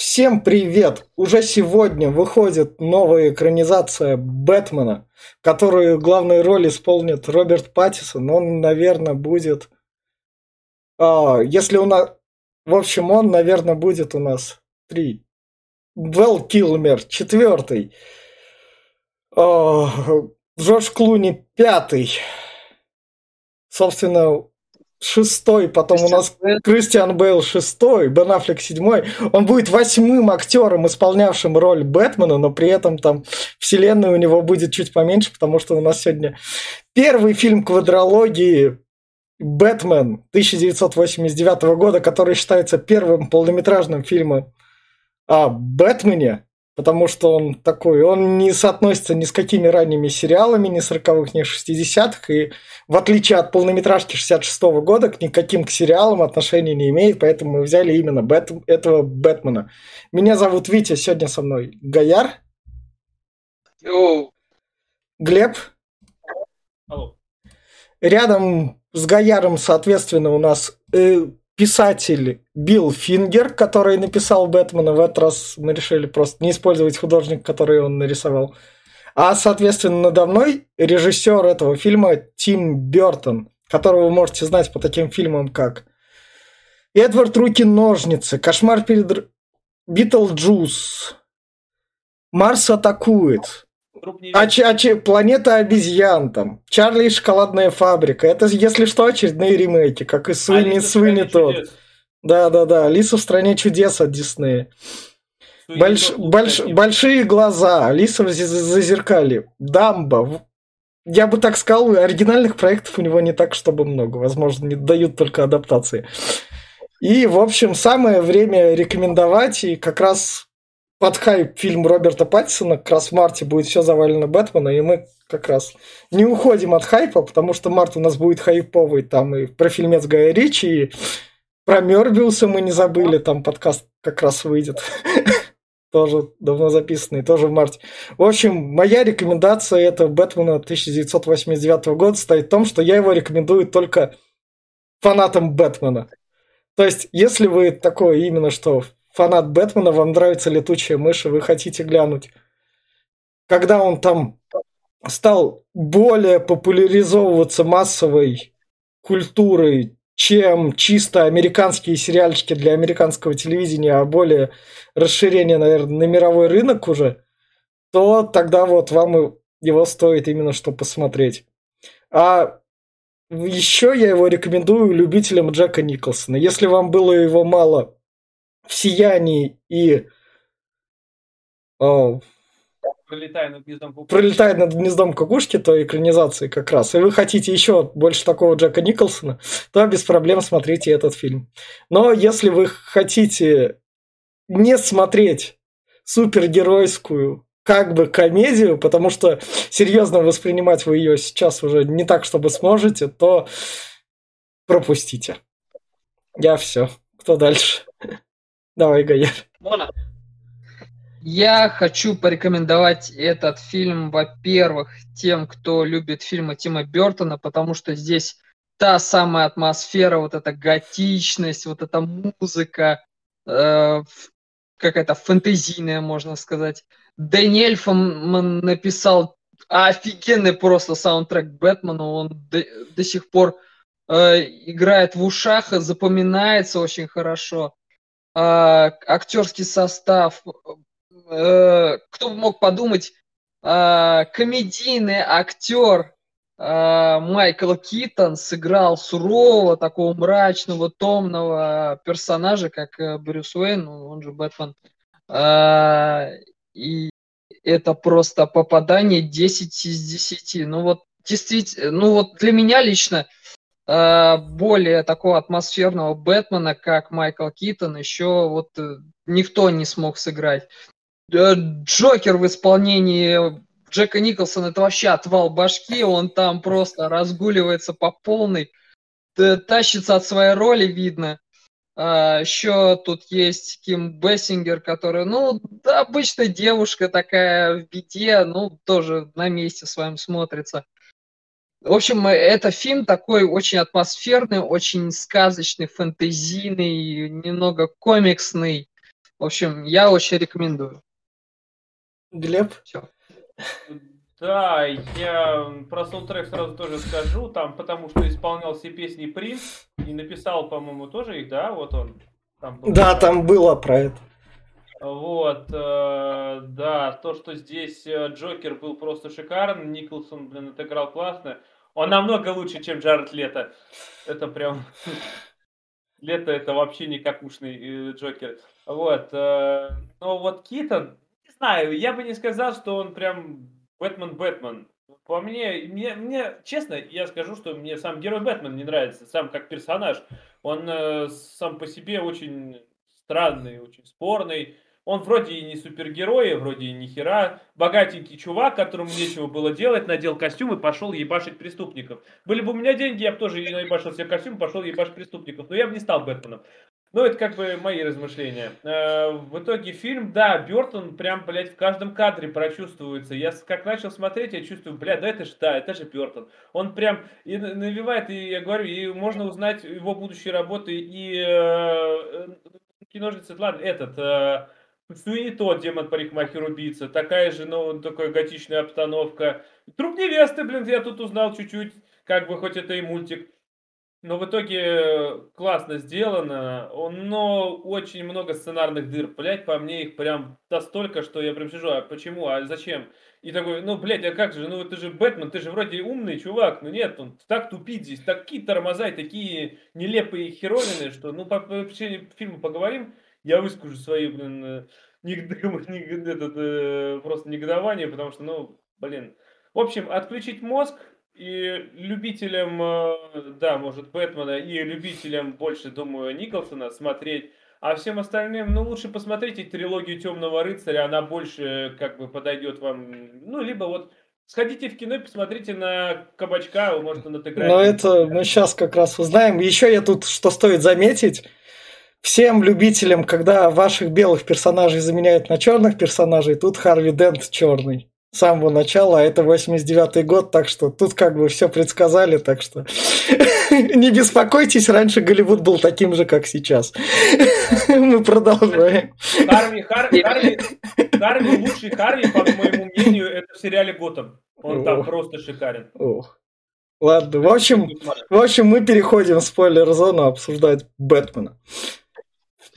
Всем привет! Уже сегодня выходит новая экранизация Бэтмена, которую главную роль исполнит Роберт Паттисон. Он, наверное, будет... А, если у нас... В общем, он, наверное, будет у нас три. Вэл Килмер четвертый. А, Джордж Клуни пятый. Собственно, шестой, потом Кристиан у нас Бейл. Кристиан Бейл шестой, Бен Аффлек седьмой. Он будет восьмым актером, исполнявшим роль Бэтмена, но при этом там вселенная у него будет чуть поменьше, потому что у нас сегодня первый фильм квадрологии Бэтмен 1989 года, который считается первым полнометражным фильмом о Бэтмене потому что он такой, он не соотносится ни с какими ранними сериалами, ни 40-х, ни 60-х, и в отличие от полнометражки 66-го года, к никаким к сериалам отношения не имеет, поэтому мы взяли именно Бэт, этого Бэтмена. Меня зовут Витя, сегодня со мной Гаяр. Йоу. Глеб. Алло. Рядом с Гаяром, соответственно, у нас э, писатель Билл Фингер, который написал Бэтмена. В этот раз мы решили просто не использовать художник, который он нарисовал. А, соответственно, надо мной режиссер этого фильма Тим Бертон, которого вы можете знать по таким фильмам, как Эдвард Руки-ножницы, Кошмар перед Битлджус, Марс атакует, а, а, че, планета обезьян там, Чарли и шоколадная фабрика. Это, если что, очередные ремейки, как и Суини, Суини Тодд. Да, да, да. Алиса в стране чудес от Диснея. Больш, больш, большие глаза. Алиса в зазеркалье. Дамба. Я бы так сказал, оригинальных проектов у него не так, чтобы много. Возможно, не дают только адаптации. И, в общем, самое время рекомендовать. И как раз под хайп фильм Роберта Паттисона, как раз в марте будет все завалено Бэтмена, и мы как раз не уходим от хайпа, потому что март у нас будет хайповый, там и про фильмец Гая Ричи, и про Мёрбиуса мы не забыли, там подкаст как раз выйдет. тоже давно записанный, тоже в марте. В общем, моя рекомендация это Бэтмена 1989 года стоит в том, что я его рекомендую только фанатам Бэтмена. То есть, если вы такое именно что фанат Бэтмена, вам нравится летучая мышь, и вы хотите глянуть. Когда он там стал более популяризовываться массовой культурой, чем чисто американские сериальчики для американского телевидения, а более расширение, наверное, на мировой рынок уже, то тогда вот вам его стоит именно что посмотреть. А еще я его рекомендую любителям Джека Николсона. Если вам было его мало в сиянии и о, пролетая над гнездом кукушки. пролетает над гнездом кукушки, то экранизации как раз, и вы хотите еще больше такого Джека Николсона, то без проблем смотрите этот фильм. Но если вы хотите не смотреть супергеройскую как бы комедию, потому что серьезно воспринимать вы ее сейчас уже не так, чтобы сможете, то пропустите. Я все. Кто дальше? Давай, Гаяр. Мона. Я хочу порекомендовать этот фильм, во-первых, тем, кто любит фильмы Тима Бертона, потому что здесь та самая атмосфера, вот эта готичность, вот эта музыка, э, какая-то фэнтезийная, можно сказать. Дэниэль Фоман написал офигенный просто саундтрек Бэтмену, он до, до сих пор э, играет в ушах, запоминается очень хорошо э, актерский состав. Э, кто бы мог подумать, э, комедийный актер э, Майкл Китон сыграл сурового, такого мрачного, томного персонажа, как э, Брюс Уэйн, ну, он же Бэтмен. Э, и это просто попадание 10 из 10. Ну вот действительно, ну вот для меня лично более такого атмосферного Бэтмена, как Майкл Китон, еще вот э, никто не смог сыграть. Э, Джокер в исполнении Джека Николсона это вообще отвал башки, он там просто разгуливается по полной, тащится от своей роли, видно. А, еще тут есть Ким Бессингер, которая, ну, обычная девушка такая в беде, ну, тоже на месте своем смотрится. В общем, это фильм такой очень атмосферный, очень сказочный, фэнтезийный, немного комиксный. В общем, я очень рекомендую. Глеб? Все. Да, я про саундтрек сразу тоже скажу, там, потому что исполнял все песни Принц и написал, по-моему, тоже их, да, вот он. Там был, да, там было про это. Вот, э, да, то, что здесь э, Джокер был просто шикарен, Николсон, блин, отыграл классно. Он намного лучше, чем Джаред Лето. Это прям... Лето это вообще не какушный э, Джокер. Вот, э, но вот Китон, не знаю, я бы не сказал, что он прям Бэтмен-Бэтмен. По мне, мне, мне, честно, я скажу, что мне сам герой Бэтмен не нравится, сам как персонаж. Он э, сам по себе очень странный, очень спорный. Он вроде и не супергерой, вроде и ни хера. Богатенький чувак, которому нечего было делать, надел костюм и пошел ебашить преступников. Были бы у меня деньги, я бы тоже наебашил себе костюм, пошел ебашить преступников. Но я бы не стал Бэтменом. Ну, это как бы мои размышления. Э, в итоге фильм, да, Бертон прям, блядь, в каждом кадре прочувствуется. Я как начал смотреть, я чувствую, блядь, да это же, да, это же Бертон. Он прям и навевает, и я говорю, и можно узнать его будущие работы, и э, киножницы, ладно, этот, э, Суини тот, демон парикмахер убийца, такая же, ну, такая готичная обстановка. Труп невесты, блин, я тут узнал чуть-чуть, как бы, хоть это и мультик. Но в итоге классно сделано, но очень много сценарных дыр, блядь, по мне их прям настолько, что я прям сижу, а почему, а зачем? И такой, ну, блядь, а как же, ну, ты же Бэтмен, ты же вроде умный чувак, ну нет, он так тупит здесь, такие тормоза и такие нелепые херовины, что, ну, по, по причине фильма поговорим, я выскажу свои, блин, э, нег... этот, э, просто негодование, потому что, ну, блин. В общем, отключить мозг, и любителям, э, да, может, Бэтмена, и любителям больше, думаю, Николсона смотреть. А всем остальным, ну, лучше посмотрите трилогию Темного рыцаря, она больше, как бы, подойдет вам. Ну, либо вот Сходите в кино и посмотрите на кабачка, может он отыграет. Но это мы сейчас как раз узнаем. Еще я тут, что стоит заметить, всем любителям, когда ваших белых персонажей заменяют на черных персонажей, тут Харви Дент черный с самого начала, а это 89-й год, так что тут как бы все предсказали, так что не беспокойтесь, раньше Голливуд был таким же, как сейчас. Мы продолжаем. Харви, Харви, Харви, Харви, лучший Харви, по моему мнению, это в сериале Готэм. Он там просто шикарен. Ладно, в общем, в общем, мы переходим в спойлер-зону обсуждать Бэтмена.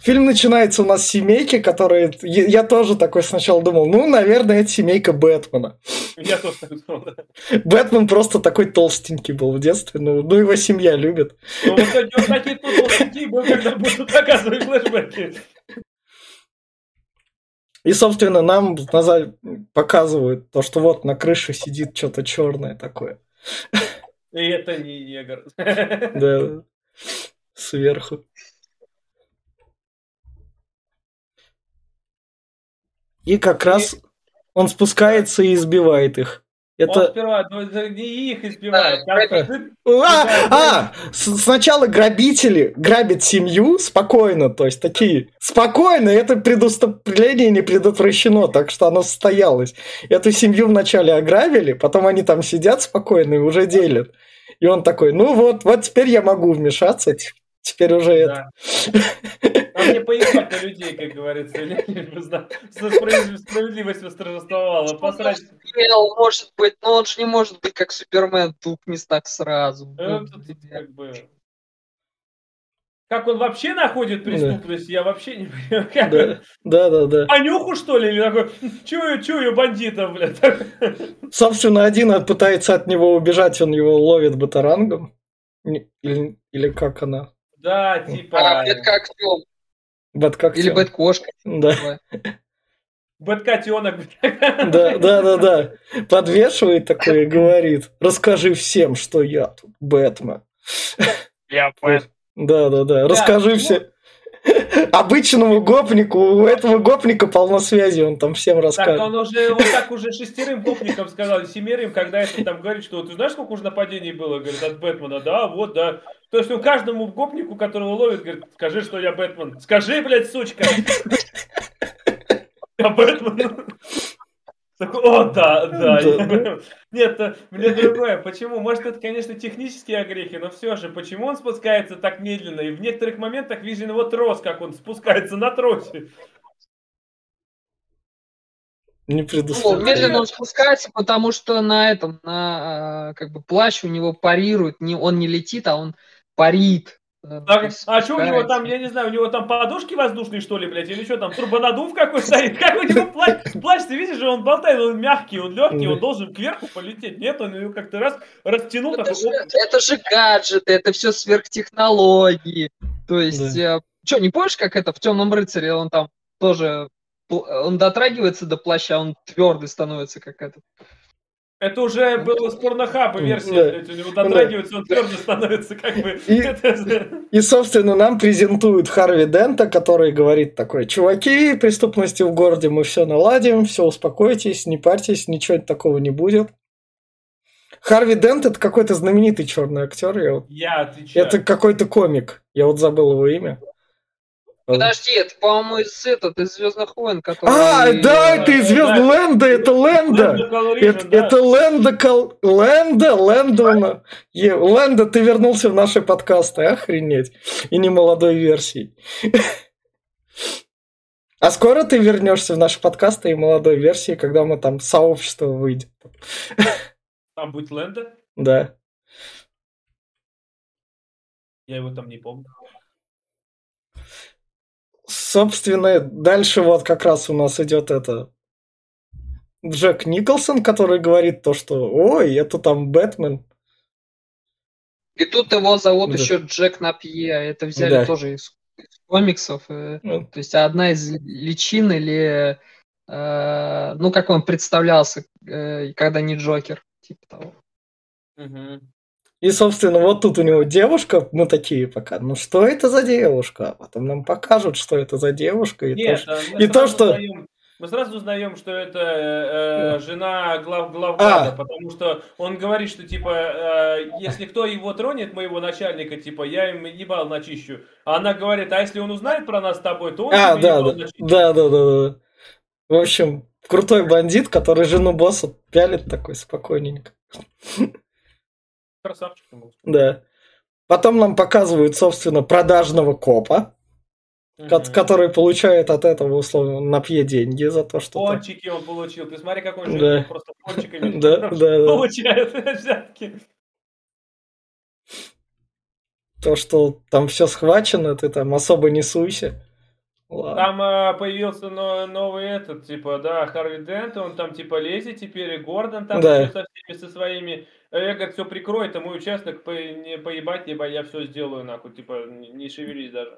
Фильм начинается у нас с семейки, которые... Я тоже такой сначала думал, ну, наверное, это семейка Бэтмена. Я тоже так думал, да. Бэтмен просто такой толстенький был в детстве, ну, ну его семья любит. Ну, вот такие толстенькие был, когда будут показывать флешбеки. И, собственно, нам назад показывают то, что вот на крыше сидит что-то черное такое. И это не негр. Да, сверху. И как и... раз он спускается и избивает их. Это... Он сперва ну, не их избивает. А, а, сначала грабители грабят семью спокойно, то есть такие спокойно, это предупреждение не предотвращено, так что оно состоялось. Эту семью вначале ограбили, потом они там сидят спокойно и уже делят. И он такой, ну вот, вот теперь я могу вмешаться, теперь уже это. А мне поебать на людей, как говорится. Справедливость восторжествовала. Посрать. Может быть, но он же не может быть как Супермен, тупнись так сразу. Ну, как бы... Как он вообще находит преступность, да. я вообще не понимаю. Да, да, да. да. Понюху, что ли? Или такой, чую, чую бандитов, блядь. Собственно, один пытается от него убежать, он его ловит батарангом. Или, или как она? Да, типа... А, film. Бэткоктен. Или бэткошка. Да. Бэткотенок. Да, да, да, да. Подвешивает такой и говорит, расскажи всем, что я тут Бэтмен. Я Бэтмен. Да, да, да. Расскажи все. Обычному гопнику, у этого гопника полно связи, он там всем расскажет. Так, он уже вот так уже шестерым гопникам сказал, семерым, когда это там говорит, что ты знаешь, сколько уже нападений было, говорит, от Бэтмена, да, вот, да. То есть, ну, каждому гопнику, которого ловит, говорит, скажи, что я Бэтмен. Скажи, блядь, сучка. Я Бэтмен. О, да, да. Нет, мне другое. Почему? Может, это, конечно, технические огрехи, но все же, почему он спускается так медленно? И в некоторых моментах виден его трос, как он спускается на тросе. Не Ну, предусмотрено. медленно он спускается, потому что на этом, на а, как бы плащ у него парирует, не, он не летит, а он парит. Э, Так, а что у него там, я не знаю, у него там подушки воздушные, что ли, блядь, или что там, турбонадув какой стоит? Как у него плащ, плащ, ты видишь он болтает, он мягкий, он легкий, он должен кверху полететь. Нет, он его как-то раз растянул, Это же, это же гаджеты, это все сверхтехнологии. То есть, что, не помнишь, как это в Темном рыцаре, он там тоже, он дотрагивается до плаща, он твердый становится, как этот. Это уже было с порнохаба версия, Да. блядь, у него дотрагивается, он твердо становится, как бы. И- И, собственно, нам презентуют Харви Дента, который говорит такой, чуваки, преступности в городе мы все наладим, все успокойтесь, не парьтесь, ничего такого не будет. Харви Дент это какой-то знаменитый черный актер, я вот- Я отвечаю. это какой-то комик, я вот забыл его имя. Подожди, это, по-моему, из этот, из Звездных войн, который... А, да, это из Звезд да. Лэнда, это Лэнда. Это, да. это Лэнда, Кал... Лэнда, Лэндона. Е- Лэнда, ты вернулся в наши подкасты, охренеть. И не молодой версии. А скоро ты вернешься в наши подкасты и молодой версии, когда мы там сообщество выйдет. Там будет Лэнда? Да. Я его там не помню. Собственно, дальше вот как раз у нас идет это Джек Николсон, который говорит то, что ой, это там Бэтмен. И тут его зовут Да. еще Джек Напье, это взяли Да. тоже из, из комиксов. э, Ну, То есть одна из личин или, э, ну, как он представлялся, э, когда не Джокер, типа того. Мгм. И, собственно, вот тут у него девушка, мы такие пока, ну что это за девушка? А потом нам покажут, что это за девушка. И то, Нет, что- а мы и то, что- узнаем- мы сразу узнаем, что это э, жена глав, главгада, А. потому что он говорит, что типа, э, если кто его тронет, моего начальника, типа, я им ебал начищу. А она говорит, а если он узнает про нас с тобой, то он А, да, да, начищу. да, да, да, да. В общем, крутой бандит, который жену босса пялит такой спокойненько. Красавчик. Да. Потом нам показывают, собственно, продажного копа, ко- Мгм. который получает от этого, условно, на пье деньги за то, что... Пончики он получил. Ты смотри, как он Да. просто пончиками Да, да, да. получает взятки. То, что там все схвачено, ты там особо не суйся. Ладно. Там а, появился но- новый этот, типа, да, Харви Дент, он там типа лезет теперь, и Гордон там Да. со всеми, со своими. Я, говорит, все прикроет, а мой участок по, не поебать, либо я все сделаю, нахуй, типа, не, шевелись даже.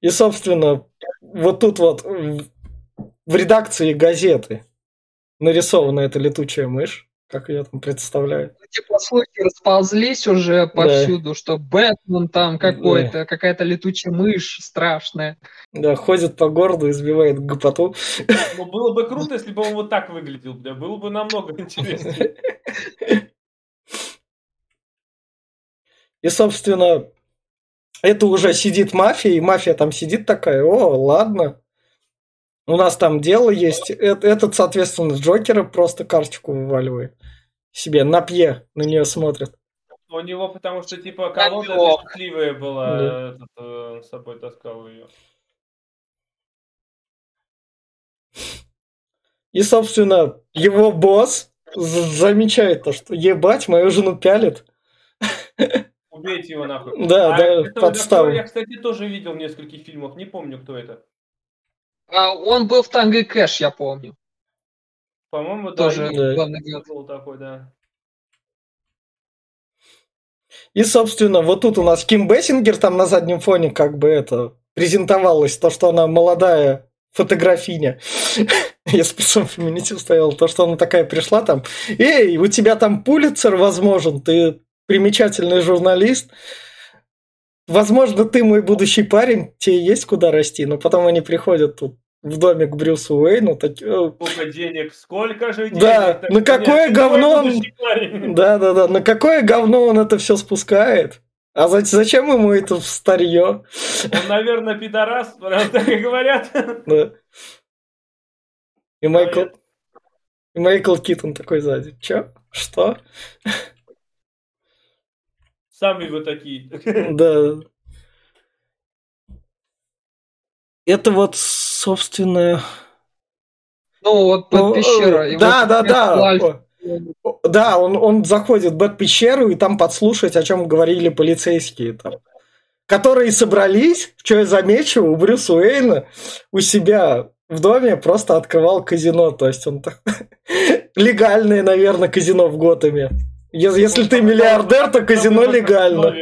И, собственно, вот тут вот в редакции газеты нарисована эта летучая мышь, как ее там представляют. Ну, Типа слухи расползлись уже повсюду, что Бэтмен там какой-то, какая-то летучая мышь страшная. Да, ходит по городу, избивает гопоту. Ну, было бы круто, если бы он вот так выглядел, бля, было бы намного интереснее. И, собственно, это уже сидит мафия, и мафия там сидит такая, о, ладно, у нас там дело есть. Этот, соответственно, Джокера просто карточку вываливает себе на пье, на нее смотрит. У него, потому что, типа, колода счастливая была, Да. этот, э, с собой таскал ее. И, собственно, его босс замечает то, что ебать, мою жену пялит. Убейте его нахуй. Да, А да, подстава. Я, кстати, тоже видел в нескольких фильмах, не помню, кто это. А он был в Танго и Кэш, я помню. По-моему, Тоже Да. главный герой. был такой, да. И, собственно, вот тут у нас Ким Бессингер там на заднем фоне как бы это презентовалось, то, что она молодая фотографиня. Я спецом феминитив стоял, то, что она такая пришла там, эй, у тебя там пулицер возможен, ты примечательный журналист, возможно, ты мой будущий парень, тебе есть куда расти, но потом они приходят тут в домик Брюсу Уэйну, так, э, Сколько денег, сколько же денег. Да, Так на какое понятно, говно он- будущий парень. Да-да-да, на какое говно он это все спускает? А за- зачем ему это в старье? Он, наверное, пидорас, так и говорят. Да. И Майкл, и Майкл Китон такой сзади. Чё? Что? Сами вы такие. Да. Это вот, собственно, Ну, вот под Ну, пещера. э, Да, да, да. Да, он, он заходит в бэт-пещеру и там подслушать, о чем говорили полицейские там. Которые собрались, что я замечу, у Брюса Уэйна у себя в доме просто открывал казино. То есть он так... легальное, наверное, казино в Готэме. Если, если ты миллиардер, то казино легально.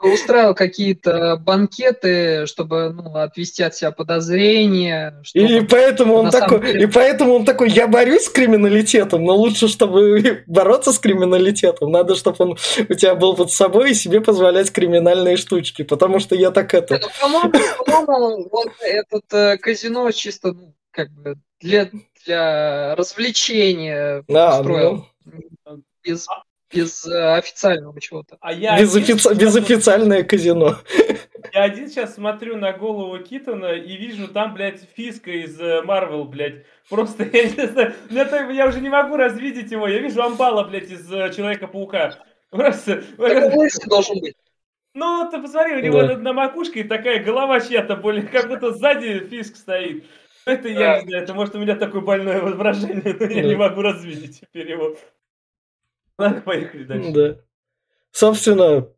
Устраивал какие-то банкеты, чтобы ну, отвести от себя подозрения. И чтобы- поэтому он на такой, деле- и поэтому он такой, я борюсь с криминалитетом, но лучше, чтобы бороться с криминалитетом, надо, чтобы он у тебя был под собой и себе позволять криминальные штучки, потому что я так это... Ну, По-моему, по-моему, вот этот э, казино чисто ну, как бы для, для развлечения А, устроил. ну, Без, без э, официального чего-то. А я безофици- один, безофициальное казино. я один сейчас смотрю на голову Китона и вижу там, блядь, Фиска из э, Марвел, блядь. Просто, я не знаю, меня так- я уже не могу развидеть его. Я вижу Амбала, блядь, из э, Человека-паука. Просто, Так он должен быть. ну, ты посмотри, у него Да. на макушке такая голова чья-то более, как будто сзади Фиск стоит. Это я не знаю, это может у меня такое больное воображение, но я не могу развидеть теперь его. Ладно, поехали дальше. Да. Собственно,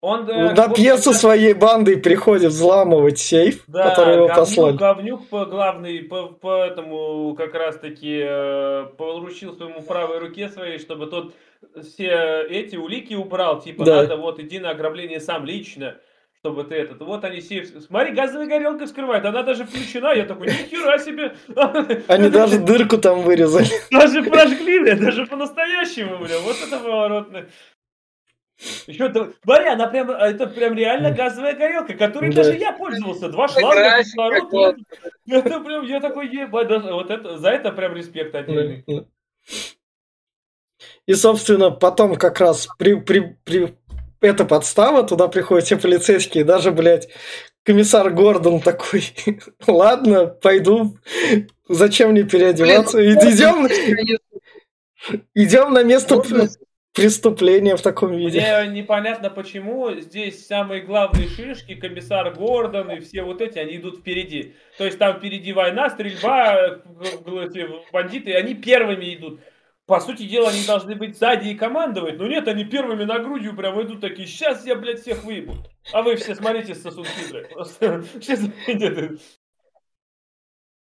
Он, э, на вот пьесу как- своей бандой приходит взламывать сейф, Да, который его говнюк, послали. говнюк по главный, по, по этому как раз таки э, поручил своему правой руке своей, чтобы тот все эти улики убрал, типа Да. надо вот иди на ограбление сам лично, чтобы ты этот, вот они сейф, смотри, газовая горелка вскрывает, она даже включена, я такой, нихера себе, Они даже дырку там вырезали. даже прожгли, бля, даже по-настоящему, бля, вот это поворотно. Еще то, смотри, она прям, это прям реально газовая горелка, которой Да. даже я пользовался. Два шланга, кислород. Это прям, я такой, ебать, даже вот это, за это прям респект отдельный. И, собственно, потом как раз при, при, при... эта подстава, туда приходят все полицейские, даже, блядь, комиссар Гордон такой, ладно, пойду, зачем мне переодеваться, Блин, идем, идем на место Гордон- преступления в таком виде. Мне непонятно, почему здесь самые главные шишки, комиссар Гордон и все вот эти, они идут впереди. То есть там впереди война, стрельба, г- г- эти бандиты, они первыми идут. По сути дела, они должны быть сзади и командовать, но нет, они первыми на грудью прям идут такие, сейчас я, блядь, всех выебу. А вы все смотрите, сосун хитрый. Просто сейчас идет.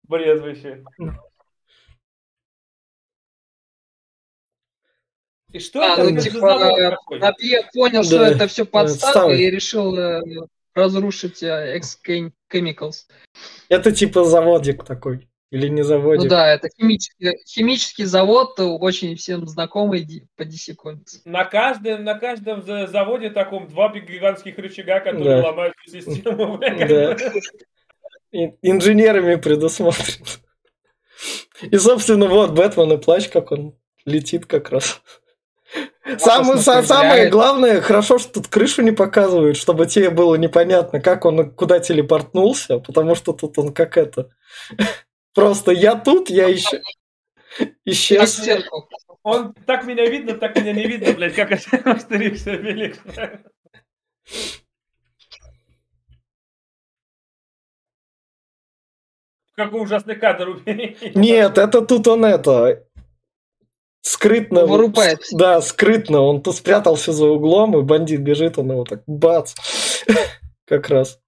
Бред вообще. И что А, это ну, типа? Напье понял, что Да, это все подстава отстава. и решил э, разрушить э, X Chemicals. Это типа заводик такой, или не Ну заводик. да, это химический, химический завод, очень всем знакомый по DC Comics. На каждом, на каждом за- заводе таком два гигантских рычага, которые Да. ломают всю систему. Да. Инженерами предусмотрено. И, собственно, вот Бэтмен и плащ, как он летит как раз. Самое, самое главное, хорошо, что тут крышу не показывают, чтобы тебе было непонятно, как он куда телепортнулся, потому что тут он как это. Просто я тут, я еще исчез. Он так меня видно, так меня не видно, блядь, как Астерикс и Обеликс. Какой ужасный кадр убери. Нет, это тут он это скрытно. Вырубает. Да, скрытно. Он тут спрятался за углом, и бандит бежит, он его так бац. Как раз.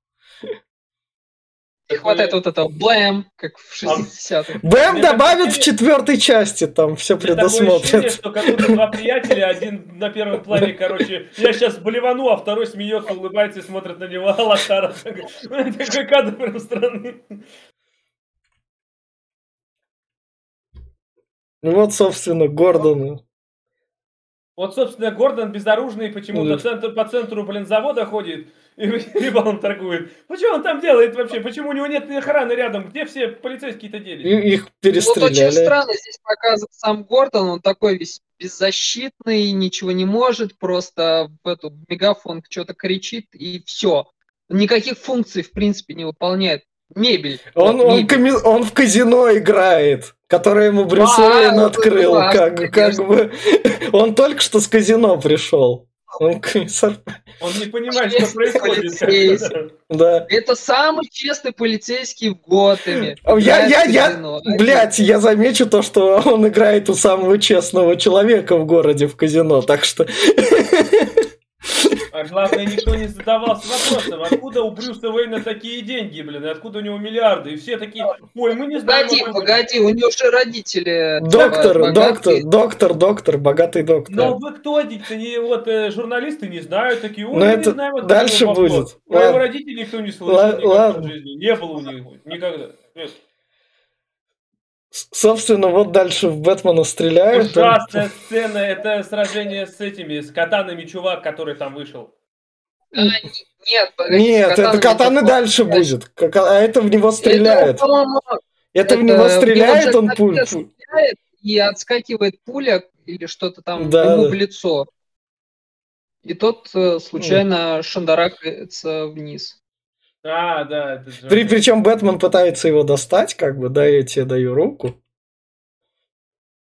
Не хватает вот этого блэм, как в 60-х. Бэм Мне добавят в четвертой части, там все ощущение, предусмотрят. что как будто два приятеля, один на первом плане, короче, я сейчас блевану, а второй смеется, улыбается и смотрит на него, а Лошара такой такой кадр прям странный. Ну вот, собственно, Гордон. Вот, собственно, Гордон безоружный почему-то Да. центр, по центру, блин, завода ходит и рыбалом торгует. Почему он там делает вообще? Почему у него нет охраны рядом? Где все полицейские-то делись? И- Их Вот очень перестреляли. странно здесь показан сам Гордон, он такой весь беззащитный, ничего не может, просто в эту в мегафон что-то кричит и все. Никаких функций, в принципе, не выполняет. Мебель. Он, Вот, он, мебель. коми- он в казино играет, которое ему Брюс А, Уэйн ну, открыл. да, как, как бы. Он только что с казино пришел. Он комиссар. Он не понимает, что Честный происходит. полицейский. Да. Это самый честный полицейский в Готэме. А Я, я, я, блядь, я замечу то, что он играет у самого честного человека в городе в казино, так что... А главное, никто не задавался вопросом, откуда у Брюса Уэйна такие деньги, блин, и откуда у него миллиарды. И все такие, ой, мы не знаем. Погоди, откуда». погоди, у него же родители... Доктор, э, доктор, богатые. доктор, доктор, богатый Но доктор. вы кто, дикто, не вот э, журналисты не знают такие, ой, мы это не знаем, откуда дальше у него бабло». будет. Про его родителей никто не слышал ладно. в жизни. Не было у них никогда. Нет. Собственно, вот дальше в Бэтмена стреляют. Ужасная сцена, это сражение с этими, с катанами чувак, который там вышел. А, не- нет, погоди, Нет, это катаны не дальше будет. А это в него стреляет. Это в него стреляет, он Джек пуль. Стреляет, И отскакивает пуля или что-то там Да, ему да. в лицо. И тот э, случайно шандарахается вниз. А, да, это же... При, причем Бэтмен пытается его достать, как бы, да, я тебе даю руку.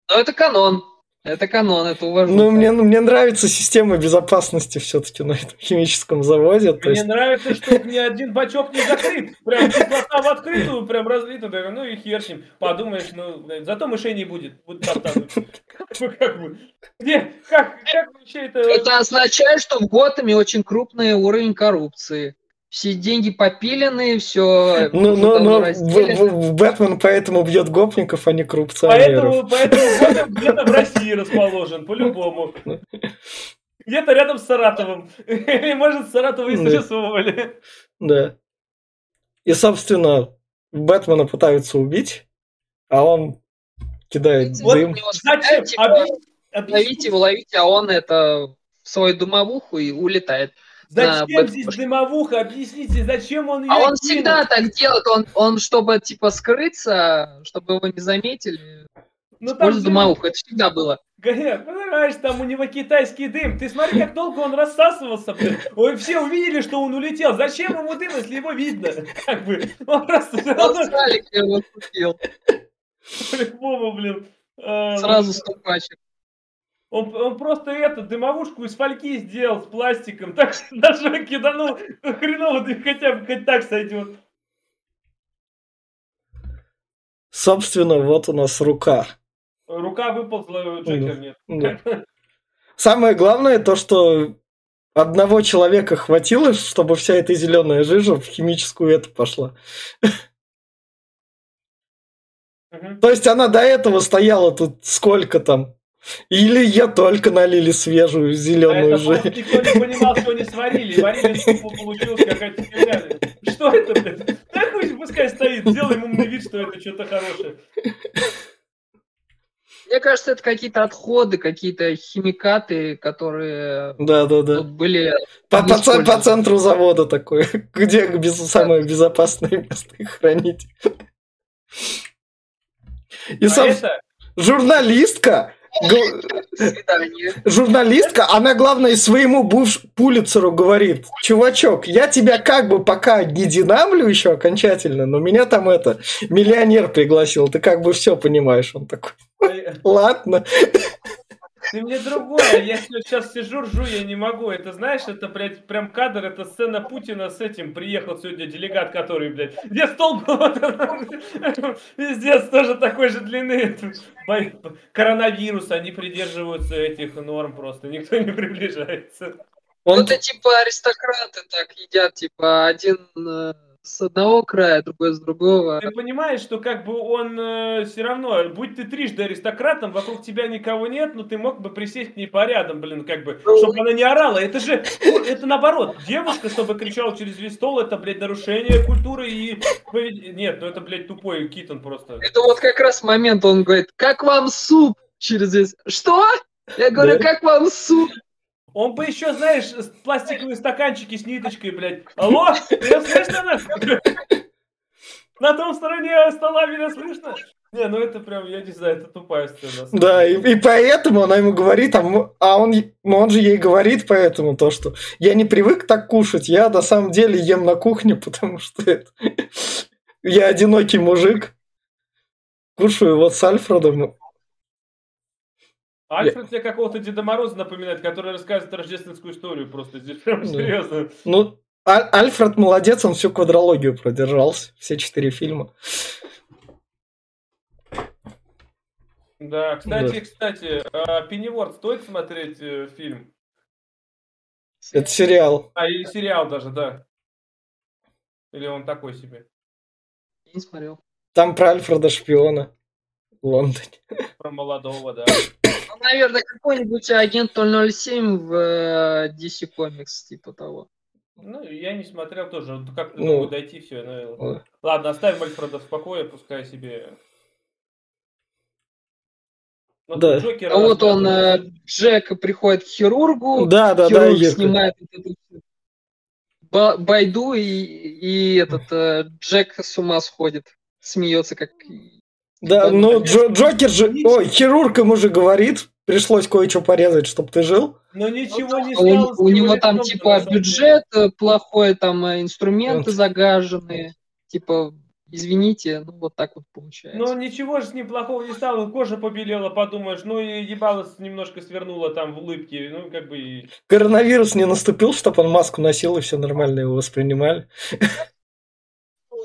Но это канон. Это канон, это уважуха. Ну, мне, ну, мне нравится система безопасности все-таки на этом химическом заводе. Мне есть, нравится, что ни один бачок не закрыт. Прям кислота в открытую, прям разлита. Да, Ну и хер с ним. Подумаешь, ну, зато мышей не будет. Будут. Где? Как, как вообще это... Это означает, что в Готэме очень крупный уровень коррупции. Все деньги попилены, все. ну, ну, ну, в- в- Бэтмен поэтому бьет гопников, а не коррупционеров. Поэтому, поэтому Готэм где-то в России расположен, по-любому. Где-то рядом с Саратовым. Или, может, Саратова и Да. срисовывали. Да. И, собственно, Бэтмена пытаются убить, а он кидает Вот дым. Зачем? типа, Ловите его, ловите, а он это в свою дымовуху и улетает. Зачем Бэт- здесь дымовуха? Объясните, зачем он ее А он кинул? всегда так делает, он, он чтобы типа скрыться, чтобы его не заметили, Ну, там использует же- дымовуху. Это всегда было. Говорят, понимаешь, там у него китайский дым. Ты смотри, как долго он рассасывался, блин. Ой, все увидели, что он улетел. Зачем ему дым, если его видно? Как бы, он просто Он его купил. по-любому, блин. а, Сразу ступачек. Он, он просто это, дымовушку из фольги сделал с пластиком. Так даже киданул. Хреново, ты хотя бы хоть так сойдет. Собственно, вот у нас рука. Рука выползла, Джекер нет. Да. Самое главное то, что одного человека хватило, чтобы вся эта зеленая жижа в химическую эту пошла. Мгм. То есть она до этого стояла тут сколько там? Или я только налили свежую А зеленую просто жижу. никто не понимал, что они сварили. Варили супу, получилась какая-то херня. Что это, блядь? Да хуй пускай стоит, сделаем умный вид, что это что-то хорошее. Мне кажется, это какие-то отходы, какие-то химикаты, которые Да, да, да. тут были. По, по по центру завода такой, где без, самое безопасное место их хранить. И А сам это, журналистка. Журналистка, она, главное, своему бывш Пулицеру говорит, чувачок, я тебя как бы пока не динамлю еще окончательно, но меня там это, миллионер пригласил, ты как бы все понимаешь. Он такой, ладно. Ты мне другое. Я сейчас сижу, ржу, я не могу. Это знаешь, это, блядь, прям кадр, это сцена Путина с этим. Приехал сегодня делегат, который, блядь, где стол был? Пиздец, тоже такой же длины. Коронавирус, они придерживаются этих норм просто. Никто не приближается. Он, Это типа аристократы так едят, типа один э, с одного края, другой с другого. Ты понимаешь, что как бы он все равно, будь ты трижды аристократом, вокруг тебя никого нет, но ты мог бы присесть к ней по рядом, блин, как бы, Ну, чтобы она не орала. Это же, это наоборот, девушка, чтобы кричала через весь стол, это, блядь, нарушение культуры и... Нет, ну это, блядь, тупой Китон просто. Это вот как раз момент, он говорит, как вам суп через весь... Что? Я говорю, Да. как вам суп? Он бы еще, знаешь, пластиковые стаканчики с ниточкой, блядь. Алло, меня слышно? нахуй? На том стороне стола меня слышно? Не, ну это прям, я не знаю, это тупая сцена. да, и, и поэтому она ему говорит, а, а он, ну, он же ей говорит поэтому то, что я не привык так кушать, я на самом деле ем на кухне, потому что это- я одинокий мужик, кушаю вот с Альфредом. Альфред мне какого-то Деда Мороза напоминает, который рассказывает рождественскую историю просто. Здесь прям Да. серьезно. Ну, Альфред молодец, он всю квадрологию продержался, все четыре фильма. Да, кстати, кстати, а, Пенниворд стоит смотреть э, фильм? Это сериал. А, или сериал даже, да. Или он такой себе? Не смотрел. Там про Альфреда шпиона в Лондоне. Про молодого, да. Ну, наверное, какой-нибудь агент 007 в э, DC Comics, типа того. Ну, я не смотрел тоже. Вот Как Ну. могу дойти все. Ой. Ладно, оставим Альфреда в покое, пускай себе. Ну, Да. Джокер А вот он, э, Джек приходит к хирургу, Да, да, да, хирург Ирка. снимает вот эту байду, и, и этот э, Джек с ума сходит, смеется как... Да, ну. Джо- Джокер же... Ой, хирург ему же говорит, пришлось кое-что порезать, чтобы ты жил. Но ничего не А у, стало с у него его там типа бюджет э, плохой, там э, инструменты Вот. загаженные, типа, извините, ну вот так вот получается. Ну, ничего же с ним плохого не стало, кожа побелела, подумаешь, ну и ебало немножко свернуло там в улыбке, ну как бы. Коронавирус не наступил, чтобы он маску носил, и все нормально его воспринимали.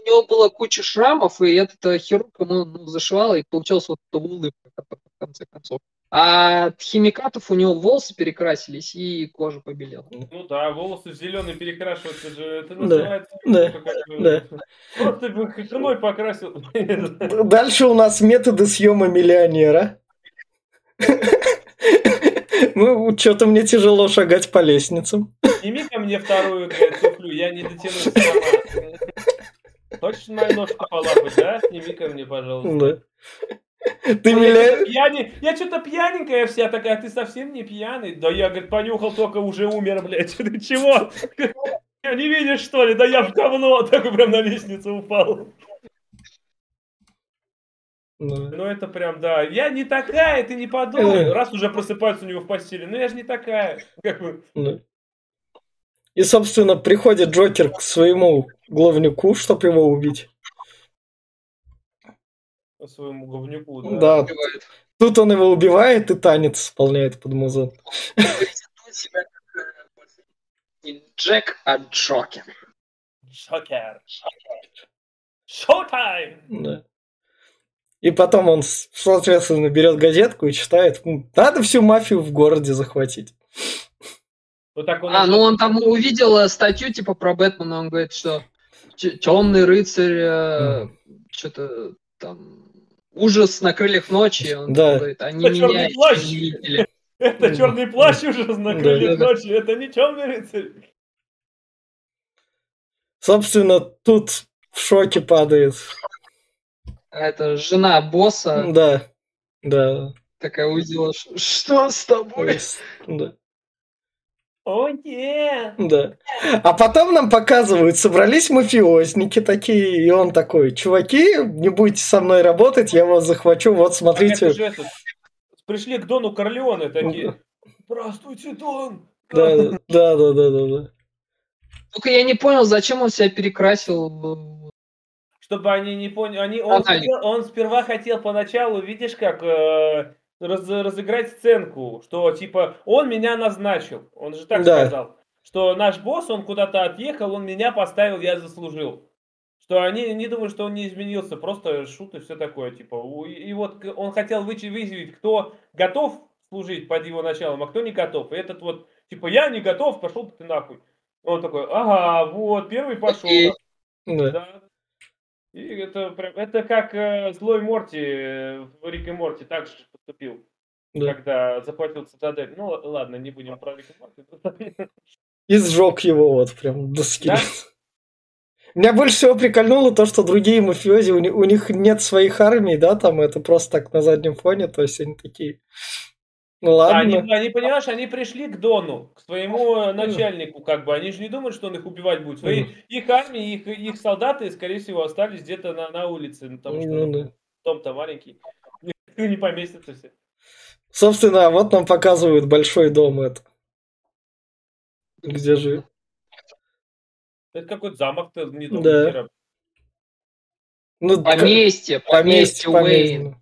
У него была куча шрамов, и этот э, хирург ему ну, зашивал, и получилась вот эта улыбка в конце концов. А от химикатов у него волосы перекрасились, и кожа побелела. Ну да, волосы перекрашивать, это же, это Да, называется... да, да. Просто бы покрасил. Дальше у нас методы съема миллионера. Ну, что-то мне тяжело шагать по лестницам. Сними ко мне вторую, туфлю, я не дотяну сама. Хочешь мою ножку полапать, да? Сними ко мне, пожалуйста. Да. Ты Ну, я Я что-то пьяненькая вся такая, ты совсем не пьяный? Да я, говорит, понюхал, только уже умер, блядь. Ты чего? Не видишь, что ли? Да я в говно. Такой прям на лестницу упал. Да. Ну это прям, да. Я не такая, ты не подумай. Раз уже просыпаются у него в постели. Ну я же не такая. Как бы. Да. И, собственно, приходит Джокер к своему главнику, чтобы его убить. Своему говнюку, да. Да. Убивает. Тут он его убивает и танец исполняет под музон. Не Джек, а Джокер. Шокер. Шоу-тайм! Да. И потом он, соответственно, берет газетку и читает. «М, Надо всю мафию в городе захватить. Вот так он... А, ну он там увидел э, статью типа про Бэтмена, он говорит, что темный рыцарь, что-то там ужас на крыльях ночи. Он Да. говорит, они Это меня «Черный плащ». не видели. Это черный плащ уже на Да, крыльях да, да. ночи. Это не темный рыцарь. Собственно, тут в шоке падает. А это жена босса Да. Да. такая увидела, что с тобой? Да. О, нет! Да. А потом нам показывают, собрались мафиозники такие, и он такой, чуваки, не будете со мной работать, я вас захвачу, вот Это смотрите. же этот, Пришли к Дону Корлеоне такие. Здравствуйте, Дон! Да, да, да, да, да, да, да. Только я не понял, зачем он себя перекрасил. Чтобы они не поняли. Они, он, хотел- он сперва хотел поначалу, видишь, как э, раз- разыграть сценку, что типа он меня назначил. Он же так Да. сказал. Что наш босс, он куда-то отъехал, он меня поставил, я заслужил. Что они не думают, что он не изменился, просто шут и все такое. Типа, У- и вот он хотел выявить, кто готов служить под его началом, а кто не готов. И этот вот, типа, я не готов, пошел ты нахуй. Он такой, ага, вот, первый пошел. Да. Да. И это прям, это как э, злой Морти э, в Рик и Морти так же поступил, Да. когда захватил цитадель. Ну ладно, не будем про Рик и Морти. И сжег его вот прям до скелета. Да? Меня больше всего прикольнуло то, что другие мафиози, у них, у них нет своих армий, да, там это просто так на заднем фоне, то есть они такие, ну Они, ладно. они, понимаешь, они пришли к Дону, к своему э, начальнику, как бы. Они же не думают, что он их убивать будет. Свои, их армии, их, их солдаты, скорее всего, остались где-то на, на улице, ну, потому что Ну да. дом-то маленький. Не поместятся все. Собственно, вот нам показывают большой дом это. Где же? Это какой-то замок-то не дом, Да. Ну, Поместье, поместье поместье, Уэйн.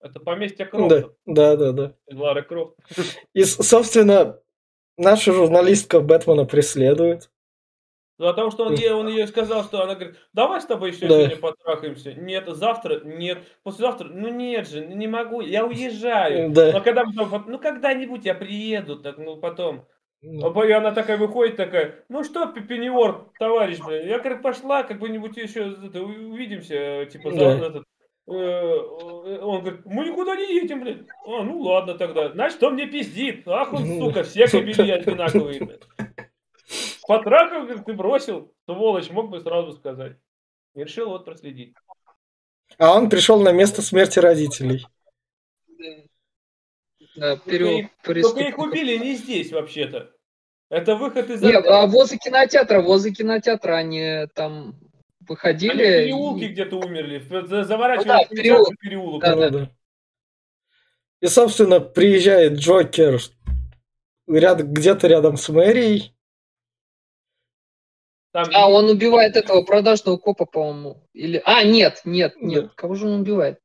Это поместье Да, Крофта. да, да, да. Лара Крофт. И, собственно, наша журналистка Бэтмена преследует. Ну, потому что он ей, он ей сказал, что она говорит, давай с тобой еще Да. сегодня потрахаемся. Нет, завтра, нет, послезавтра, ну нет же, не могу, я уезжаю. Да. Но когда ну когда-нибудь я приеду, так, ну потом. Ну, А И она такая выходит, такая, ну что, Пенниворд, товарищ, блин, я, говорит, пошла, как бы-нибудь еще это, увидимся, типа, за Да. этот. Э, э, Он говорит, мы никуда не едем, блин. А, ну ладно тогда. Значит, он мне пиздит. Ах он, сука, все кабели одинаковые. блин. Потрахал, говорит, ты бросил. Сволочь, мог бы сразу сказать. И решил вот проследить. А он пришел на место смерти родителей. Да, Только переулок их- Только их убили не здесь, вообще-то. Это выход из... Нет, а возле кинотеатра, возле кинотеатра они там Они в выходили. переулке и- где-то умерли. за- Заворачивали Ну да, в переулок. переулок. Да, Ну, да. И, собственно, приезжает Джокер ряд, где-то рядом с мэрией. Там А, он убивает этого продажного копа, по-моему. Или... А, нет, нет, нет. Да. Кого же он убивает?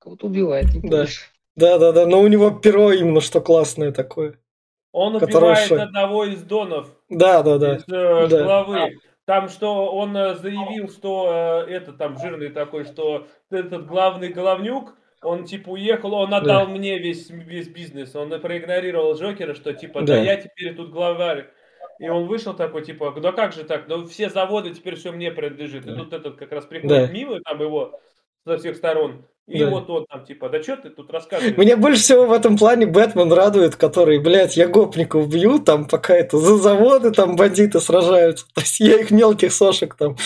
Кого-то убивает, не Да. помнишь. Да-да-да, но у него перо именно что классное такое. Он убивает одного из донов, Да-да-да. из э, Да. главы. Там что он э, заявил, что э, это там жирный такой, что этот главный головнюк, он типа уехал, он отдал мне весь, весь бизнес. Он проигнорировал Джокера, что типа, да, Да. я теперь тут главарь. И он вышел такой, типа, да как же так? Ну все заводы теперь все мне принадлежит. И Да. тут этот как раз приходит Да. мимо, там его со всех сторон. И Да. вот он там, типа, да что ты тут рассказываешь? Меня больше всего в этом плане Бэтмен радует, который, блядь, я гопников бью, там пока это за заводы там бандиты сражаются. То есть я их мелких сошек там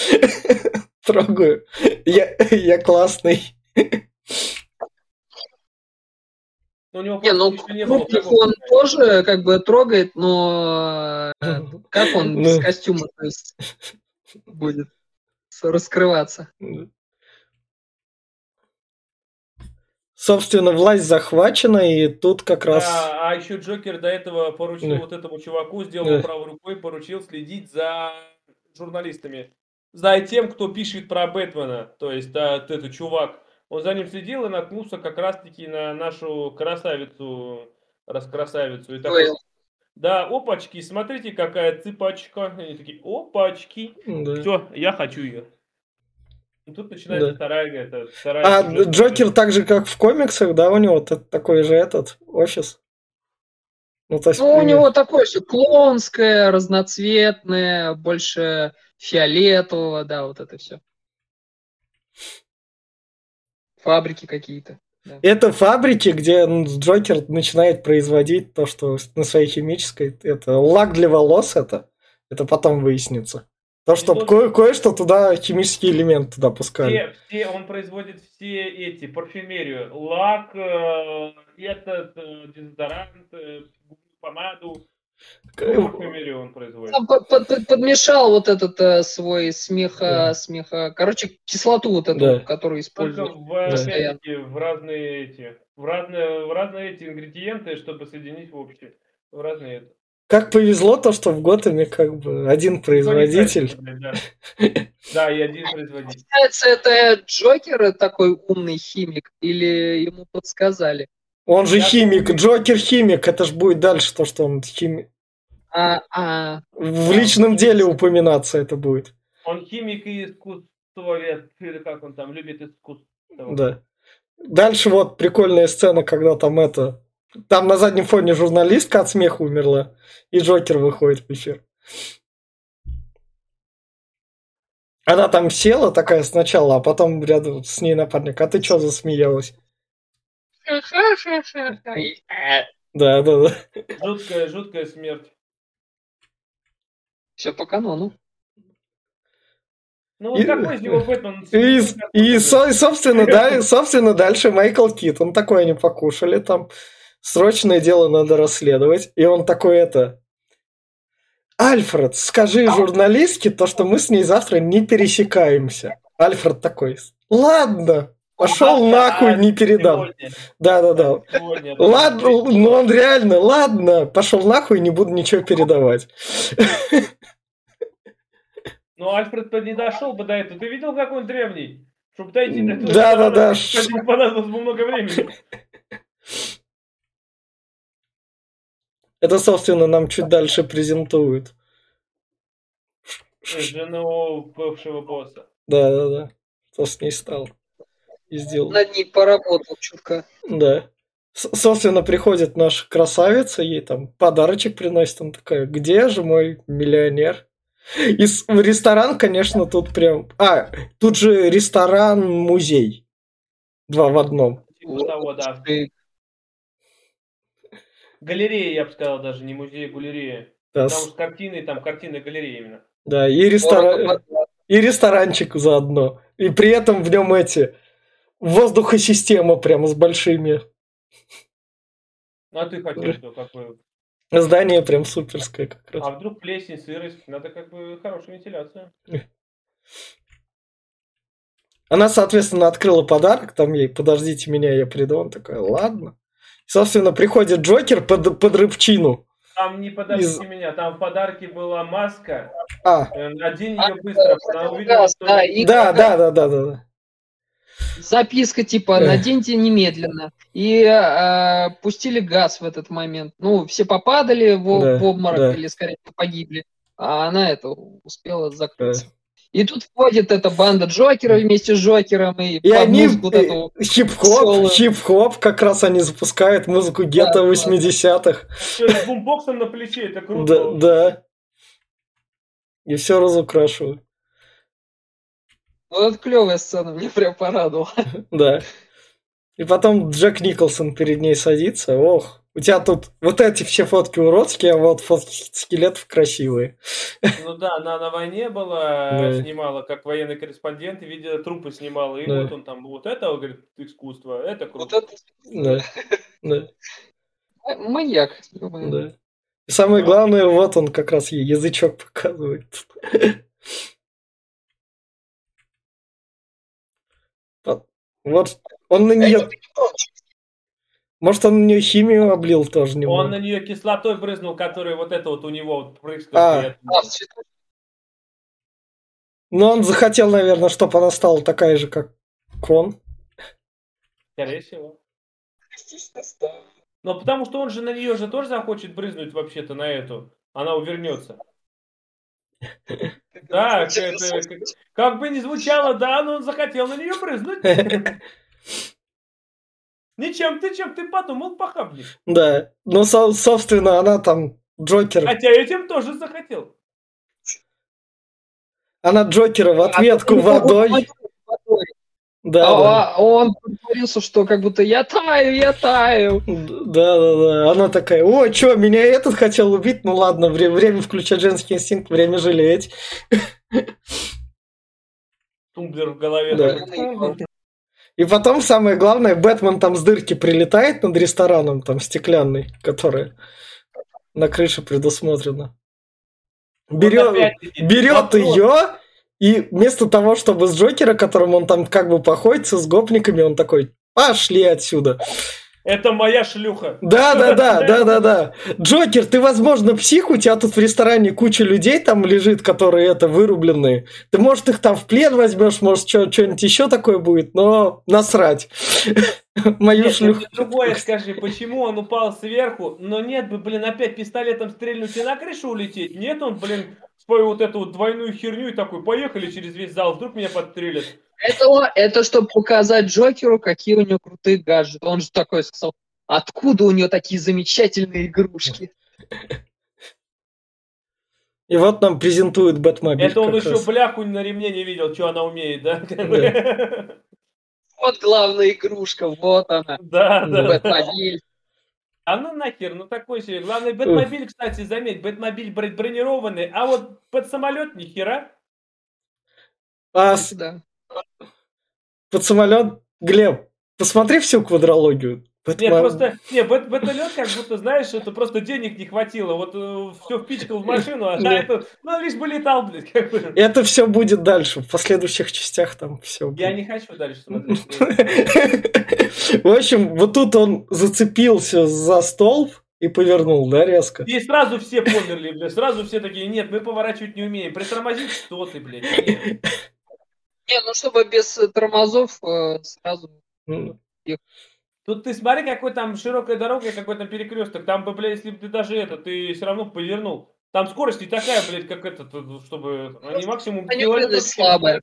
трогаю. Я, я классный. Ну, у него Не, ну, не было он тоже как бы трогает, но э, как он без Ну. костюма то есть, будет раскрываться? Собственно, власть захвачена, и тут как раз... Да, а еще Джокер до этого поручил Да. вот этому чуваку, сделал Да. правой рукой, поручил следить за журналистами. За тем, кто пишет про Бэтмена. То есть, да, вот этот чувак. Он за ним следил и наткнулся как раз-таки на нашу красавицу, раскрасавицу. И такой, да, опачки, смотрите, какая цыпочка. И они такие, опачки. Да. Все, я хочу ее. И тут начинается Да. вторая, это, вторая А сюжетная Джокер так же, как в комиксах, да, у него такой же этот офис. Ну, то есть, Ну, у него такое все клоунское, разноцветное, больше фиолетового, да, вот это все. Фабрики какие-то. Это фабрики, где м, Джокер начинает производить то, что на своей химической... Это лак для волос это. Это потом выяснится. То, что Ну, кое- кое-что туда, химический элемент туда пускали. Все, все, он производит все эти, парфюмерию, лак, э, этот, э, дезодорант, э, помаду, парфюмерию он производит. Подмешал вот этот э, свой смеха, смеха, короче, кислоту вот эту, Да. которую Только используют. в, постоянно. в разные эти, в разные, в разные эти ингредиенты, чтобы соединить в общее. В разные это. Как повезло то, что в Готэме как бы один производитель. Да. И один производитель. Получается, это Джокер такой умный химик или ему подсказали? Он же химик, Джокер химик, это ж будет дальше то, что он химик. А, а, В личном деле упоминаться это будет. Он химик и искусствовед, или как он там, любит искусство. Да. Дальше вот прикольная сцена, когда там это... Там на заднем фоне журналистка от смеха умерла, и Джокер выходит в эфир. Она там села такая сначала, а потом рядом с ней напарник. А ты что засмеялась? Да, да, да. Жуткая, жуткая смерть. Все по канону. Ну, вот И- какой из него Бэтмен? И, и, со- собственно, да, собственно, дальше Майкл Кит, он такой, они покушали, там срочное дело надо расследовать, и он такой это... Альфред, скажи журналистке то, что мы с ней завтра не пересекаемся. Альфред такой, ладно, пошел нахуй, не передам. Да-да-да. Ладно, ну он реально, ладно, пошел нахуй, не буду ничего передавать. Ну, Альфред бы не дошел бы до этого. Ты видел, как он древний? Чтобы дойти до этого. Да, да, да. Поэтому понадобилось бы много времени. Это, собственно, нам чуть дальше презентуют. Жену бывшего босса. Да, да, да. Что с ней стало? И сделал. Над ней поработал чутка. Да. С- Собственно, приходит наша красавица, ей там подарочек приносит, она такая, где же мой миллионер? И в ресторан, конечно, тут прям... А, тут же ресторан-музей. Два в одном. Типа того, да. И Галерея, я бы сказал, даже не музей, а галерея. Да, Потому что картины, там картины галереи именно. да, и, рестора- дорого. и ресторанчик заодно. И при этом в нем эти... Воздухосистема прям с большими. Ну а ты хотел что, какой? Здание прям суперское как раз. А вдруг плесень, сырость? Надо как бы хорошую вентиляцию. Она, соответственно, открыла подарок, там ей, подождите меня, я приду. Он такой, ладно. Собственно, приходит Джокер под, под рыбчину. Там не подождите Из- меня, там в подарке была маска. А, Э, Надень А, ее быстро, она увидела, Газ, что... да, и да, да, да, да, да, да. записка типа. «наденьте немедленно». И э, пустили газ в этот момент. Ну, все попадали в, Да, в обморок да. или, скорее, погибли. А она это успела закрыться. И тут входит эта банда Джокера вместе с Джокером и, И они вот эту хип-хоп, хип-хоп, как раз они запускают музыку гетто Да, да. 80-х. Всё, с бумбоксом на плече, это Да, круто. да. И все разукрашивают. Вот это клевая сцена, мне прям порадовала. Да. И потом Джек Николсон перед ней садится. Ох, у тебя тут вот эти все фотки уродские, а вот фотки скелетов красивые. Ну да, она на войне была, Да. снимала как военный корреспондент, и видела трупы снимала. И Да. вот он там, вот это, говорит, искусство, это Вот круто. это Да. Да. э, маяк. ё-моё. Да. И самое главное, вот он как раз ей язычок показывает. Вот- Вот он на нее... Может, он на нее химию облил тоже Он немного. на нее кислотой брызнул, который вот это вот у него вот прыскал. А. Но он захотел, наверное, чтобы она стала такая же, как он. Скорее всего. Но потому что он же на нее же тоже захочет брызнуть вообще-то на эту. Она увернется. Да, это, как, как бы ни звучало, да, но он захотел на нее брызнуть. Ничем ты, чем ты подумал, похабник. Да. Ну, со- собственно, она там Джокер. Хотя этим тоже захотел. Она Джокера в ответку А водой. водой. Да, да. А он притворился, что как будто я таю, я таю. Да, да, да. Она такая, о, чё, меня этот хотел убить? Ну ладно, вре- время включать женский инстинкт, время жалеть. Тумблер в голове. Да. И потом самое главное, Бэтмен там с дырки прилетает над рестораном, там стеклянный, которая на крыше предусмотрена. Вот Берет, опять-таки, берет ее, и вместо того, чтобы с Джокера, которым он там как бы походится, с гопниками, он такой, пошли отсюда. Это моя шлюха. Да, да, да, да, да, да. Джокер, ты, возможно, псих, у тебя тут в ресторане куча людей там лежит, которые это вырубленные. Ты, может, их там в плен возьмешь, может, что-нибудь еще такое будет, но насрать. Мою Нет, шлюху. другое скажи, почему он упал сверху, но нет бы, блин, опять пистолетом стрельнуть и на крышу улететь? Нет, он, блин, свою вот эту вот двойную херню и такой, поехали через весь зал, вдруг меня подстрелят. Это, это чтобы показать Джокеру, какие у него крутые гаджеты. Он же такой сказал, откуда у него такие замечательные игрушки? И вот нам презентуют Бэтмобиль. Это он еще раз. бляху на ремне не видел, что она умеет, да? Вот главная игрушка, вот она. Да, да. Бэтмобиль. А ну нахер, ну такой себе. Главное, Бэтмобиль, кстати, заметь, Бэтмобиль бр- бронированный, а вот под самолет ни хера. А с- Да. под самолет, Глеб, посмотри всю квадрологию. Нет, просто, не, бэт- бэтолет, как будто, знаешь, это просто денег не хватило. Вот все впичкал в машину, а Да. это, ну, лишь бы летал, блядь, как бы. Это все будет дальше, в последующих частях там все. Я не хочу дальше смотреть. В общем, вот тут он зацепился за столб и повернул, да, резко? И сразу все померли, блядь, сразу все такие, нет, мы поворачивать не умеем. Притормозить, что ты, блядь. нет». Не, ну чтобы без э, тормозов э, сразу. М, Тут ты смотри, какой там широкая дорога какой там перекресток. Там бы, блядь, если бы ты даже это, ты все равно повернул. Там скорость не такая, блядь, как этот, э, чтобы... Они максимум Они были слабые.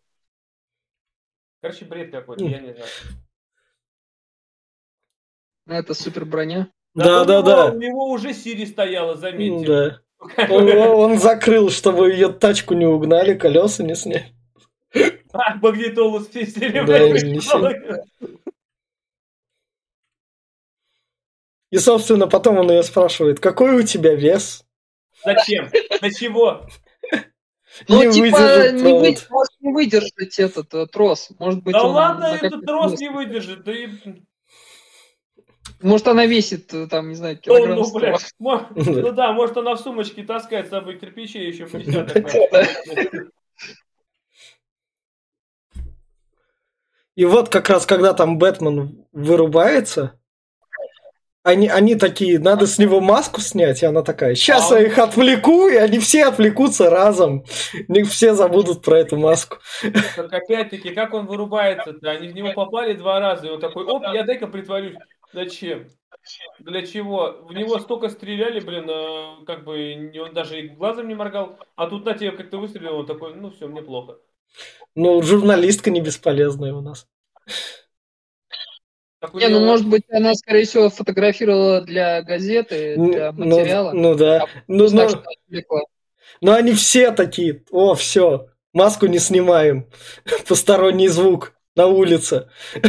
Короче, бред какой-то, я не знаю. Ну, Это супер броня. Да, да, да. У него уже Сири стояла, заметьте. Да. Он, он закрыл, чтобы ее тачку не угнали, колеса не сняли. А, магнитолу спиздили, Да, блядь, не прикол. И, собственно, потом он ее спрашивает, какой у тебя вес? Зачем? Для чего? Ну, Не типа, выдержит не, вы- может не выдержать этот э, трос. Может быть, Да он ладно, на этот трос не выдержит. Да и... Может, она весит, э, там, не знаю, Ну, килограмм ну, 100. бля, ну да, может она в сумочке таскает с собой кирпичей еще в. И вот как раз, когда там Бэтмен вырубается, они, они такие, надо с него маску снять, и она такая, сейчас А я их отвлеку, и они все отвлекутся разом. Все забудут про эту маску. Так опять-таки, как он вырубается-то? Они в него попали два раза, и он такой, оп, я дай-ка притворюсь. Зачем? Для чего? В него столько стреляли, блин, а, как бы он даже и глазом не моргал. А тут на тебе как-то выстрелил, он такой, ну все, мне плохо. Ну, журналистка не бесполезная у нас. Так Не, ну, него- может быть, она, скорее всего, фотографировала для газеты, для Ну, материала. ну да. Ну, Так ну, что отвлекла. но они все такие, о, все, маску не снимаем. Посторонний звук на улице.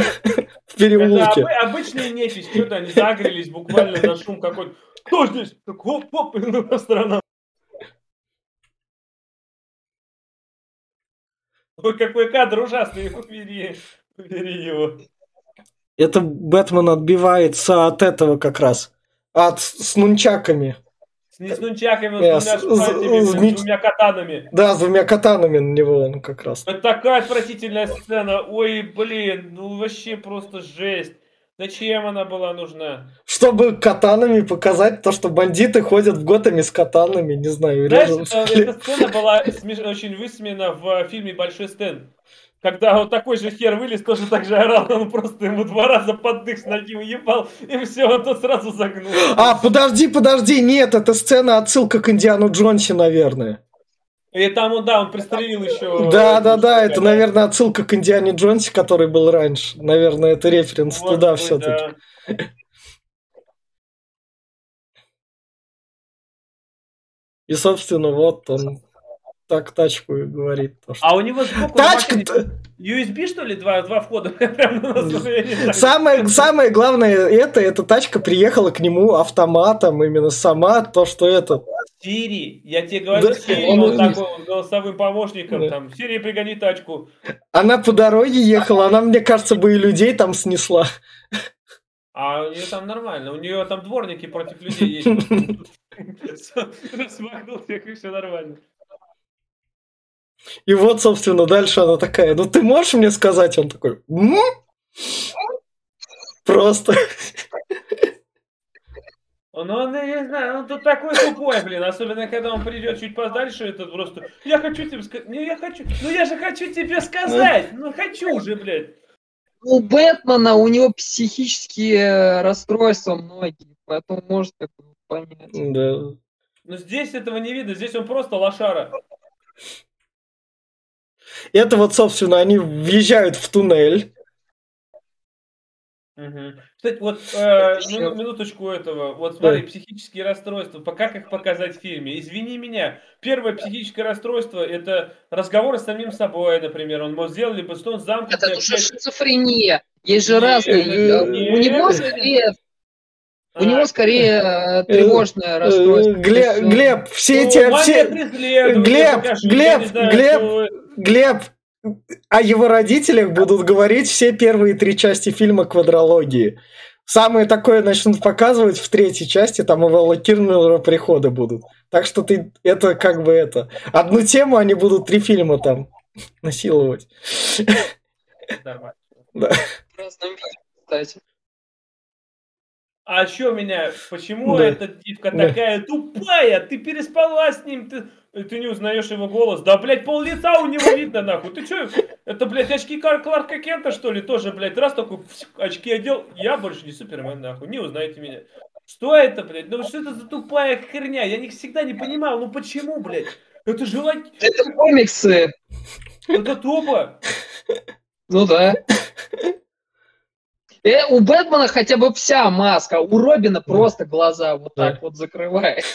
В Это переулке. обы- обычные нефись, что-то они загрелись буквально на шум какой-то. Кто здесь? Так, оп, оп, и ну, по сторонам. Ой, какой кадр ужасный, убери, убери его. Это Бэтмен отбивается от этого как раз. От с нунчаками. С не с нунчаками, с двумя с- с- с меч- с двумя катанами. Да, с двумя катанами на него он как раз. Это такая отвратительная сцена. Ой, блин, ну вообще просто жесть. Зачем она была нужна? Чтобы катанами показать то, что бандиты ходят в Готэме с катанами, не знаю, Знаешь, это- эта сцена была очень высмеяна в фильме «Большой Стэн». Когда вот такой же хер вылез, тоже так же орал, он просто ему два раза под дых с ноги уебал, и все, он тут сразу загнул. А, подожди, подожди, нет, это сцена отсылка к Индиану Джонси, наверное. И там он, да, он пристрелил еще... Да, да, да, это, наверное, отсылка к Индиане Джонси, который был раньше. Наверное, это референс Может туда все-таки. да. И, собственно, вот он так тачку и говорит. то, что- А у него на Тачка! USB, что ли, два, два входа? Самое, самое главное это, эта тачка приехала к нему автоматом, именно сама, то, что это. Сири, я тебе говорю, Да. Сири, Он он такой голосовым помощником, Да. там, Сири, пригони тачку. Она по дороге ехала, она, мне кажется, бы и людей там снесла. А у нее там нормально, у нее там дворники против людей есть. Смахнул всех, и все нормально. И вот, собственно, дальше она такая, ну ты можешь мне сказать? Он такой, «М?» Просто. Ну, он, я не знаю, он тут такой тупой, блин, особенно когда он придет чуть подальше, этот просто, я хочу тебе сказать, ну я хочу, ну я же хочу тебе сказать, ну хочу же, блядь. У Бэтмена у него психические расстройства многие, поэтому может как бы понять. Да. Но здесь этого не видно, здесь он просто лошара. Это вот, собственно, они въезжают в туннель. Мгм. Кстати, вот э, мину- минуточку этого. Вот смотри, психические расстройства. По- Как их показать в фильме? Извини меня. Первое психическое расстройство это разговоры с самим собой, например. Он мог сделали бы что он замкнутый. Это уже общается- шизофрения. Есть же Нет, разные. нет, У него скорее, у А, него скорее э, тревожное расстройство. Э, Глеб, э, Глеб, все ну, эти... Все... Глеб, Глеб, Глеб. Глеб, о его родителях будут говорить все первые три части фильма «Квадрологии». Самые такое начнут показывать в третьей части, там у Вэлла Кирнера приходы будут. Так что ты, это как бы это... Одну тему они будут три фильма там насиловать. Нормально. кстати. А что меня? Почему Да. эта девка Да. такая тупая? Ты переспала с ним, ты ты не узнаешь его голос. Да, блядь, пол лица у него видно, нахуй. Ты что, это, блядь, очки Кларка Кента, что ли, тоже, блядь, раз такой очки одел. Я больше не Супермен, нахуй, не узнаете меня. Что это, блядь? Ну что это за тупая херня? Я не, всегда не понимал, ну почему, блядь? Это же лайк... Это комиксы. Это тупо. Ну да. Э, у Бэтмена хотя бы вся маска, у Робина просто глаза вот так вот закрывает.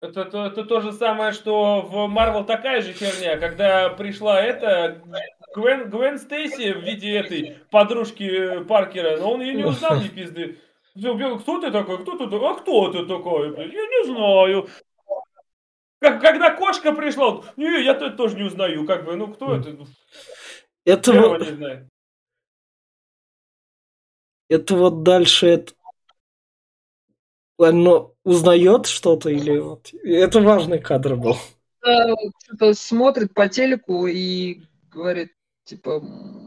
Это, это, это то же самое, что в Марвел такая же херня, когда пришла эта Гвен, Гвен Стейси в виде этой подружки Паркера, но он ее не узнал, ни пизды. Кто ты такой? Кто ты такой? А кто ты такой? Я не знаю. Как, когда кошка пришла, не, я тоже не узнаю, как бы, ну кто это? Это вот... не знаю. Это вот дальше это... Оно узнает что-то или вот... Это важный кадр был. Что-то смотрит по телеку и говорит, типа,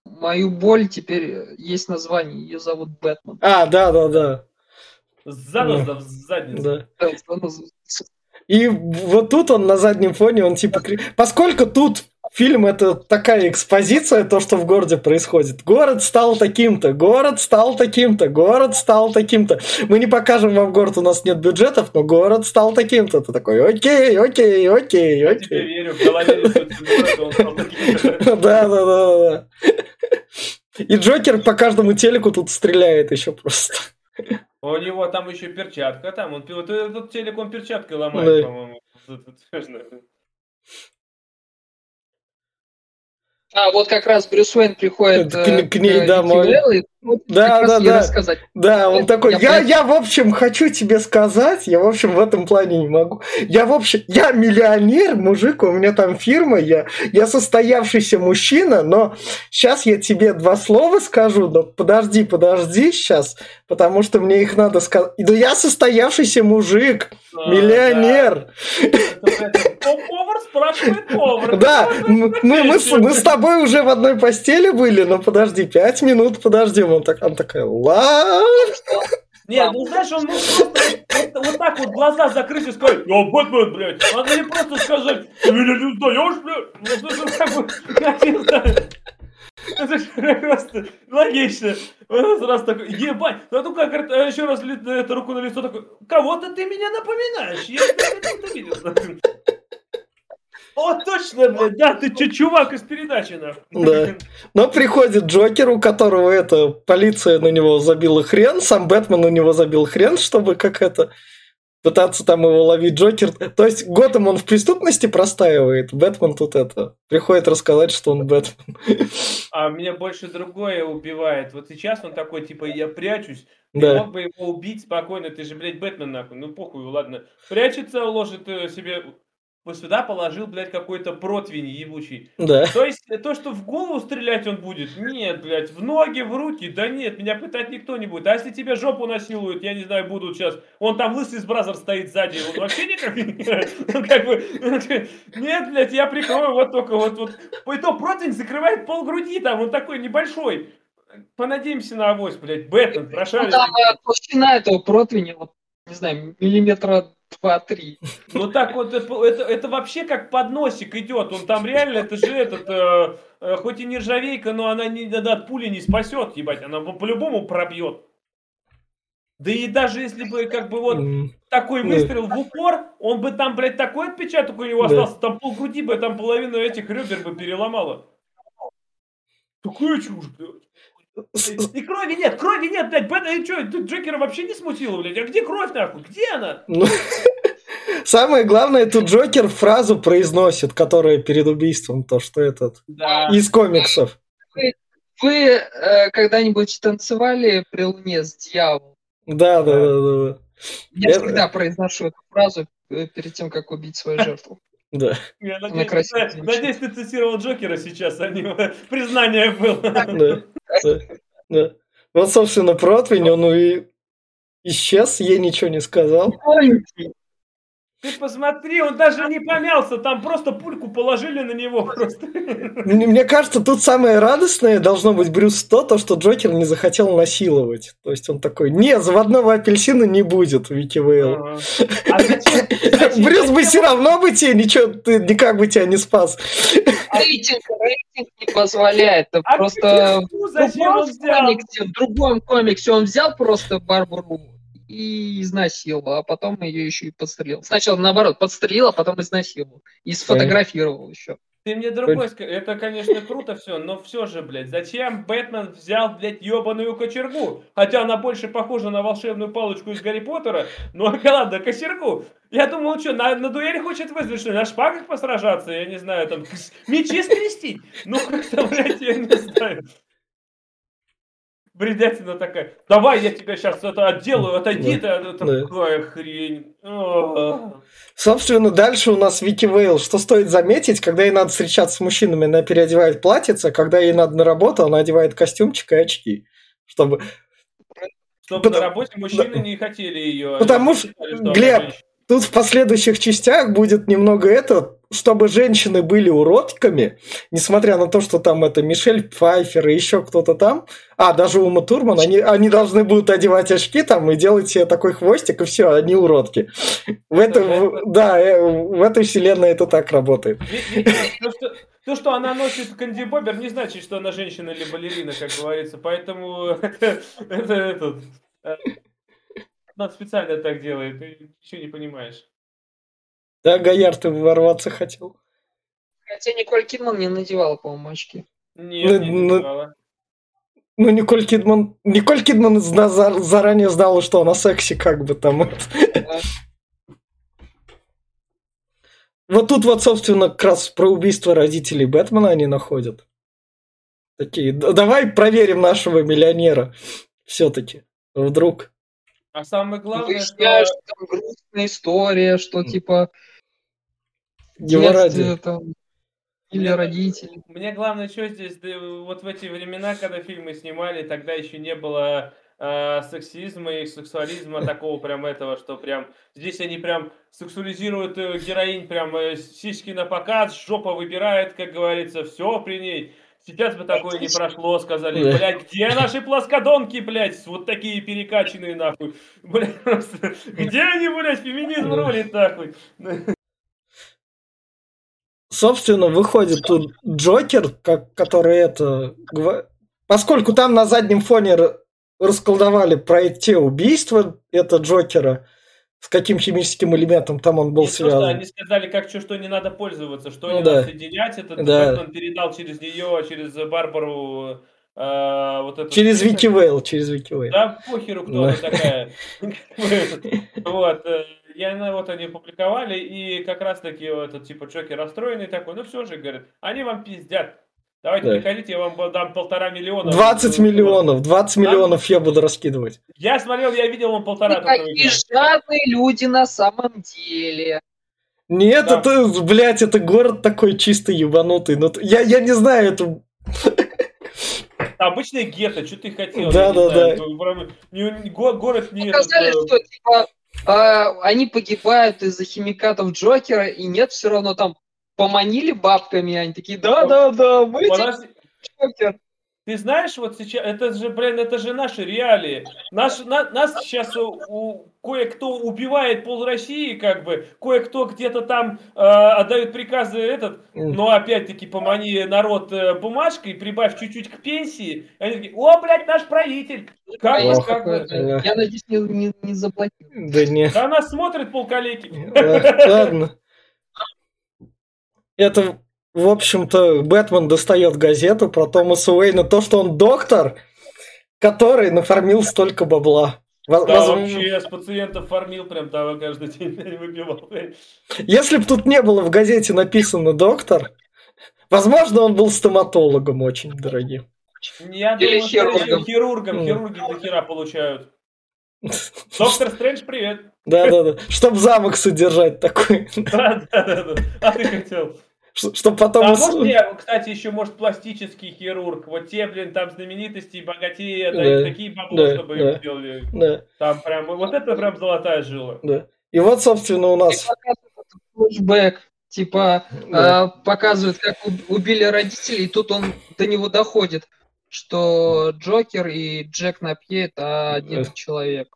мою боль теперь есть название, ее зовут Бэтмен. А, да, да, да. Заноза да. в задницу. Да. И вот тут он на заднем фоне, он типа... Поскольку тут фильм это такая экспозиция, то, что в городе происходит. Город стал таким-то, город стал таким-то, город стал таким-то. Мы не покажем вам город, у нас нет бюджетов, но город стал таким-то. Ты такой, окей, окей, окей, окей. Я верю, в голове Да, да, да, да. И Джокер по каждому телеку тут стреляет еще просто. У него там еще перчатка, там он вот этот телек он перчаткой ломает, да. по-моему. А вот как раз Брюс Уэйн приходит к, к, к ней домой. И вот да, да, да. Рассказать. Да, он это, такой, я, я, я, в общем, хочу тебе сказать, я, в общем, в этом плане не могу. Я, в общем, я миллионер, мужик, у меня там фирма, я, я состоявшийся мужчина, но сейчас я тебе два слова скажу, но подожди, подожди сейчас, потому что мне их надо сказать. Да я состоявшийся мужик, а, миллионер. Повар спрашивает повар. Да, мы, мы, мы, мы с тобой уже в одной постели были, но подожди, пять минут подожди он, так, он такая, ла. Нет, ну знаешь, он мог просто вот, так вот глаза закрыть и сказать, я Бэтмен, блядь. Надо не просто сказать, ты меня не узнаешь, блядь. Ну, это бы, как знаю. Это же просто логично. Он сразу такой, ебать. Ну, ну как, еще раз эту руку на лицо такой, кого-то ты меня напоминаешь. Я тебя видел. О, точно, блядь, да, ты че, чувак из передачи, нахуй. Да. Но приходит Джокер, у которого это, полиция на него забила хрен, сам Бэтмен на него забил хрен, чтобы как это, пытаться там его ловить Джокер. То есть Готэм он в преступности простаивает, Бэтмен тут это, приходит рассказать, что он Бэтмен. А меня больше другое убивает. Вот сейчас он такой, типа, я прячусь, да. Ты мог бы его убить спокойно, ты же, блядь, Бэтмен нахуй. Ну похуй, ладно. Прячется, ложит э, себе вот сюда положил, блядь, какой-то противень ебучий. Да. То есть, то, что в голову стрелять он будет, нет, блядь, в ноги, в руки, да нет, меня пытать никто не будет. А если тебе жопу насилуют, я не знаю, будут сейчас, он там лысый с бразер стоит сзади, он вообще никак не как бы, нет, блядь, я прикрою вот только вот, вот, и то противень закрывает пол груди, там, он такой небольшой. Понадеемся на авось, блядь, Бэтмен, прошарится. Ну, там э, толщина этого противня, вот, не знаю, миллиметра два-три. Ну так вот, это, это, это вообще как подносик идет. Он там реально, это же этот, э, э, хоть и нержавейка, но она не, да, от пули не спасет, ебать. Она по-любому пробьет. Да и даже если бы как бы вот mm. такой выстрел в упор, он бы там, блядь, такой отпечаток у него остался, там полгруди бы, там половину этих ребер бы переломало. Такая чушь, блядь. И крови нет, крови нет, блядь, Бэтмен, что, тут Джокера вообще не смутило, блядь, а где кровь, нахуй, где она? Ну, самое главное, тут Джокер фразу произносит, которая перед убийством, то, что этот, да. из комиксов. Вы, вы э, когда-нибудь танцевали при луне с дьяволом? Да, да, да, да. да. Я Это... всегда произношу эту фразу э, перед тем, как убить свою жертву. Да. Я надеюсь, ты, надеюсь, ты цитировал Джокера сейчас, а не признание было. Да, да, да. Вот, собственно, противень, он и исчез, ей ничего не сказал. Ты посмотри, он даже не помялся, там просто пульку положили на него просто. Мне кажется, тут самое радостное должно быть Брюс то, то, что Джокер не захотел насиловать. То есть он такой, не, заводного апельсина не будет, Вики Вейл. А зачем- Брюс бы все равно бы тебе ничего, ты никак бы тебя не спас. Рейтинг, рейтинг не позволяет. Это А просто в другом, комиксе, в другом комиксе он взял просто Барбару и изнасиловал, а потом ее еще и подстрелил. Сначала наоборот, подстрелил, а потом изнасиловал. И сфотографировал еще. Ты мне другой скажи. Это, конечно, круто все, но все же, блядь, зачем Бэтмен взял, блядь, ебаную кочергу? Хотя она больше похожа на волшебную палочку из Гарри Поттера, но ладно, кочергу. Я думал, что, на, на дуэли хочет вызвать, что на шпагах посражаться, я не знаю, там, мечи скрестить? Ну, как-то, блядь, я не знаю. Бредятина такая, давай я тебя сейчас это отделаю, отойди ты, это Да. такая хрень. Собственно, дальше у нас Вики Вейл. Что стоит заметить, когда ей надо встречаться с мужчинами, она переодевает платьице, а когда ей надо на работу, она одевает костюмчик и очки. Чтобы... Чтобы Потому- на работе мужчины не хотели ее. Потому что, Глеб, Тут в последующих частях будет немного это, чтобы женщины были уродками, несмотря на то, что там это Мишель Пфайфер и еще кто-то там, а, даже Ума Турман, они, они должны будут одевать очки там и делать себе такой хвостик, и все, они уродки. В этом, да, э, в этой вселенной это так работает. То что, то, что она носит Канди Бобер, не значит, что она женщина или балерина, как говорится. Поэтому это, это, это, она специально так делает. Ты ничего не понимаешь. Да, Гаяр, ты ворваться хотел? Хотя Николь Кидман не надевала, по-моему, очки. Нет, не Ну, надевала. Ну, Николь Кидман... Николь Кидман зна- за- заранее знала, что она секси, как бы там. Вот тут вот, собственно, как раз про убийство родителей Бэтмена они находят. Такие, «Да- давай проверим нашего миллионера. Все-таки. Вдруг. А самое главное, что... Выясняешь, что там грустная история, что типа Его ради. там или родители. Мне главное, что здесь, да, вот в эти времена, когда фильмы снимали, тогда еще не было э, сексизма и сексуализма такого прям этого, что прям здесь они прям сексуализируют э, героинь, прям э, сиськи на показ, жопа выбирает, как говорится, все при ней. Сейчас бы такое не прошло, сказали, блядь, где наши плоскодонки, блядь, вот такие перекачанные, нахуй. Блядь, просто, где они, блядь, феминизм рулит, нахуй. Собственно, выходит тут Джокер, как, который это... Поскольку там на заднем фоне расколдовали про те убийства, это Джокера, с каким химическим элементом там он был что связан. они сказали, как что, что не надо пользоваться, что Ну не да. надо соединять. Этот Да. Бэтмен передал через нее, через Барбару э, вот эту... Через Вики Вейл, через Вики Вейл. Да, похеру, кто Да. она такая. Вот. И она вот они опубликовали, и как раз таки этот типа Джокер расстроенный такой, ну все же, говорит, они вам пиздят. Давайте Да. приходите, я вам дам полтора миллиона. 20 миллионов, 20 миллионов я буду раскидывать. Я смотрел, я видел, он полтора Ну, только какие жадные люди на самом деле. Нет, Да. это, блядь, это город такой чисто ебанутый. Ну, т- я, я не знаю, это... Обычный гетто, что ты хотел? Да, да, знаю, да. ну, Город не Показали, э, что типа а, они погибают из-за химикатов Джокера, и нет, все равно там поманили бабками, они такие, да-да-да, мы Подожди, Джокер. Ты знаешь, вот сейчас, это же, блин, это же наши реалии. Наш, на- нас сейчас у, у- кое-кто убивает пол России, как бы, кое-кто где-то там э, отдает приказы этот, но опять-таки помани народ э, бумажкой, прибавь чуть-чуть к пенсии. Они такие, о, блядь, наш правитель. Как, бы, как бы. Я надеюсь, не, не, не заблокируют. Да не. Да нас смотрит полкалеки. Ладно. Это, в общем-то, Бэтмен достает газету про Томаса Уэйна, то, что он доктор, который нафармил столько бабла. Воз- Да, вообще, с пациентов фармил прям там каждый день выпивал. Если бы тут не было в газете написано доктор, возможно, он был стоматологом очень дорогим. Я Или думаю, что хирургом. хирургом, хирурги до хера получают. Доктор Стрэндж, привет. Да-да-да. Чтоб замок содержать такой. Да, да, да, да. А ты хотел. Чтоб потом... А может я, кстати, еще может пластический хирург. Вот те, блин, там знаменитости, богатеи, да, Да, и такие бабло, да, чтобы да. им сделали. Да, Там прям, вот это прям золотая жила. да. И вот, собственно, у И нас... флешбэк, типа Да. э, показывают, как уб- убили родителей, и тут он до него доходит, что Джокер и Джек Напье это один Э. человек.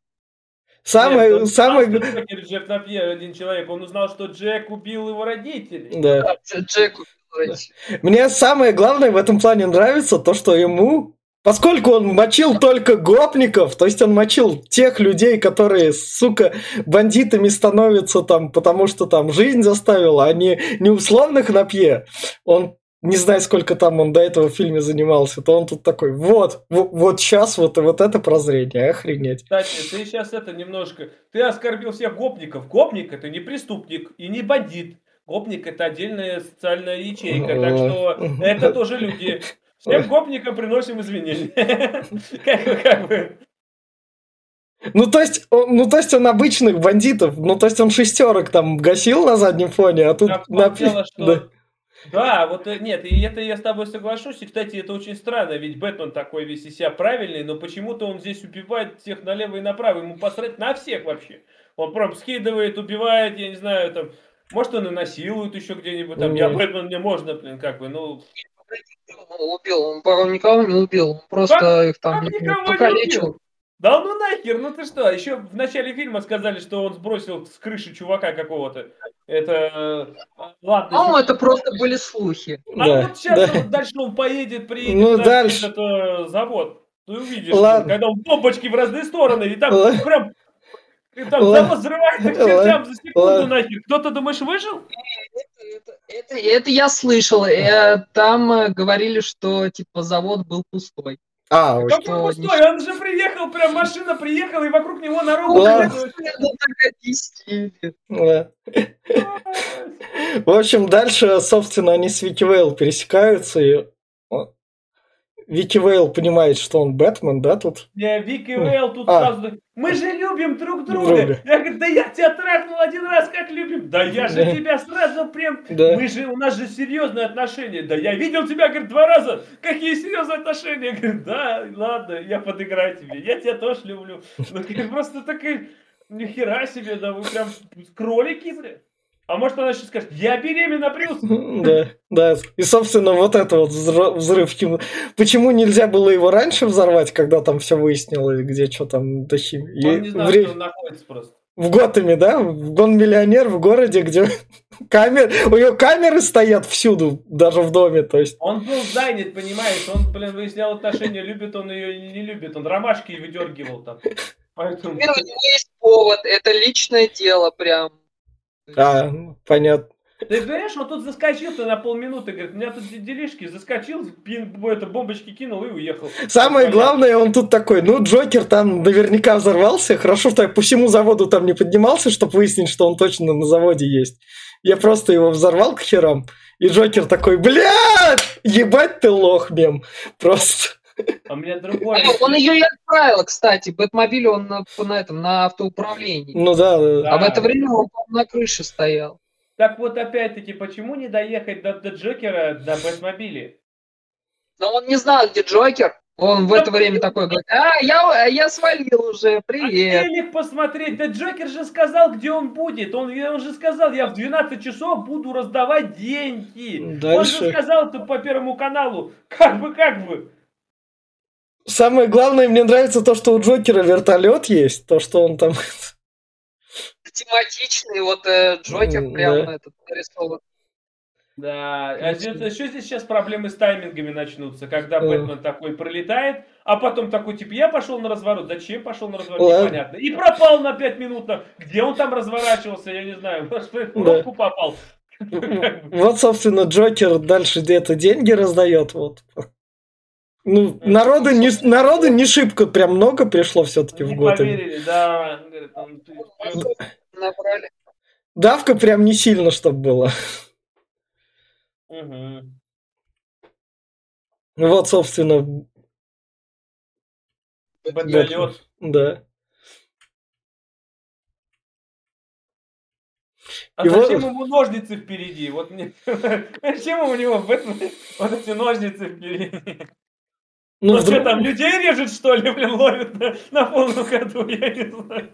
Самое, Нет, он самое... знал, что Джокер Джек Напье один человек. Он узнал, что Джек убил его родителей. Да. Да, Дж- Джек убил родителей. Мне самое главное в этом плане нравится то, что ему, поскольку он мочил только гопников, то есть он мочил тех людей, которые, сука, бандитами становятся там, потому что там жизнь заставила, а не, не условных напье. Он не знаю, сколько там он до этого в фильме занимался, то он тут такой, вот, вот, вот сейчас вот, вот это прозрение, охренеть. Кстати, ты сейчас это немножко... Ты оскорбил всех гопников. Гопник это не преступник и не бандит. Гопник это отдельная социальная ячейка. Так что это тоже люди. Всем гопникам приносим извинения. Как бы. Ну, то есть, он, ну, то есть он обычных бандитов, ну, то есть он шестерок там гасил на заднем фоне, а тут... Я напи- дело, что... да. Да, вот э, нет, и это я с тобой соглашусь. И, кстати, это очень странно, ведь Бэтмен такой весь из себя правильный, но почему-то он здесь убивает всех налево и направо. Ему посрать на всех вообще. Он прям скидывает, убивает, я не знаю, там... Может, он и насилует еще где-нибудь там. Я. Бэтмен, мне можно, блин, как бы, ну... Он убил, он, по-моему, никого не убил, он просто их там как никого не покалечил. Да ну нахер, ну ты что? Еще в начале фильма сказали, что он сбросил с крыши чувака какого-то. Это... э, Ладно. По-моему, это просто были слухи. А Да, вот сейчас да. вот дальше он поедет, приедет Ну, на дальше. этот э, завод. Ты увидишь, Ладно. когда он бомбочки в разные стороны, и там Ладно. прям и там Ладно. завод взрывается к чертям за секунду Ладно. нахер. Кто-то, думаешь, выжил? Это, это- это я слышал. Э, Там э, говорили, что типа завод был пустой. А, Какой что пустой? Он же приехал, прям машина приехала, и вокруг него народ. Да. В общем, дальше, собственно, они с Вики Вейл пересекаются, и Вики Вейл понимает, что он Бэтмен, да, тут? Не, Вики Вейл тут А. сразу, мы же любим друг друга. Друга. Я говорю, да я тебя трахнул один раз, как любим. Да я же Да. тебя сразу прям, Да. мы же, у нас же серьезные отношения. Да я видел тебя, говорит, два раза. Какие серьезные отношения? Я говорю, да, ладно, я подыграю тебе. Я тебя тоже люблю. Ну, просто такая, нихера себе, да вы прям кролики, бля. А может она сейчас скажет, я беременна, плюс. Да, да. И, собственно, вот это вот взрыв. Почему нельзя было его раньше взорвать, когда там все выяснилось, где что там до химии? Он не знал, что он находится просто. в Готэме, да? Он миллионер в городе, где камер... у него камеры стоят всюду, даже в доме, то есть. Он был занят, понимаешь, он, блин, выяснял отношения, любит он ее или не любит. Он ромашки выдергивал там. Поэтому... Теперь у него есть повод, это личное дело прям. А, понятно. Ты понимаешь, он тут заскочил-то на полминуты, говорит, у меня тут делишки, заскочил, пин, это, бомбочки кинул и уехал. Самое Понятно. главное, он тут такой, ну, Джокер там наверняка взорвался, хорошо, что я по всему заводу там не поднимался, чтобы выяснить, что он точно на заводе есть. Я просто его взорвал к херам, и Джокер такой, блядь, ебать ты лох, мем. Просто. А у меня другой. А, Он ее и отправил, кстати. Бэтмобиль он на, на этом, на автоуправлении. Ну да, да. А в это время он по-моему, на крыше стоял. Так вот, опять-таки, почему не доехать до, до Джокера до Бэтмобили? Но он не знал, где Джокер. Он в это время такой говорит, а, я, я свалил уже, А привет. телек посмотреть, да Джокер же сказал, где он будет. Он, он же сказал, я в 12 часов буду раздавать деньги. Он Дальше. же сказал это по Первому каналу. Как бы, как бы. Самое главное, мне нравится то, что у Джокера вертолет есть, то, что он там... Тематичный, вот э, Джокер М, прям да. этот нарисован. Да, а здесь, еще здесь сейчас проблемы с таймингами начнутся, когда Ага. Бэтмен такой пролетает, а потом такой, типа, я пошел на разворот, зачем пошел на разворот, Ладно. непонятно. И пропал на 5 минут, где он там разворачивался, я не знаю, может, в пробку попал. Вот, собственно, Джокер дальше где-то деньги раздает, вот. Ну, народу не, народу не шибко прям много пришло все-таки в Готэме. поверили, да. Набрали. Давка прям не сильно, чтобы было. Мгм. Вот, собственно, Бэтмолет. да. А И вот- зачем ему ножницы впереди? Вот мне... Зачем у него в этом вот эти ножницы впереди? Ну, Ну, что там, людей режет, что ли, блин, ловит на, на полном ходу, я не знаю.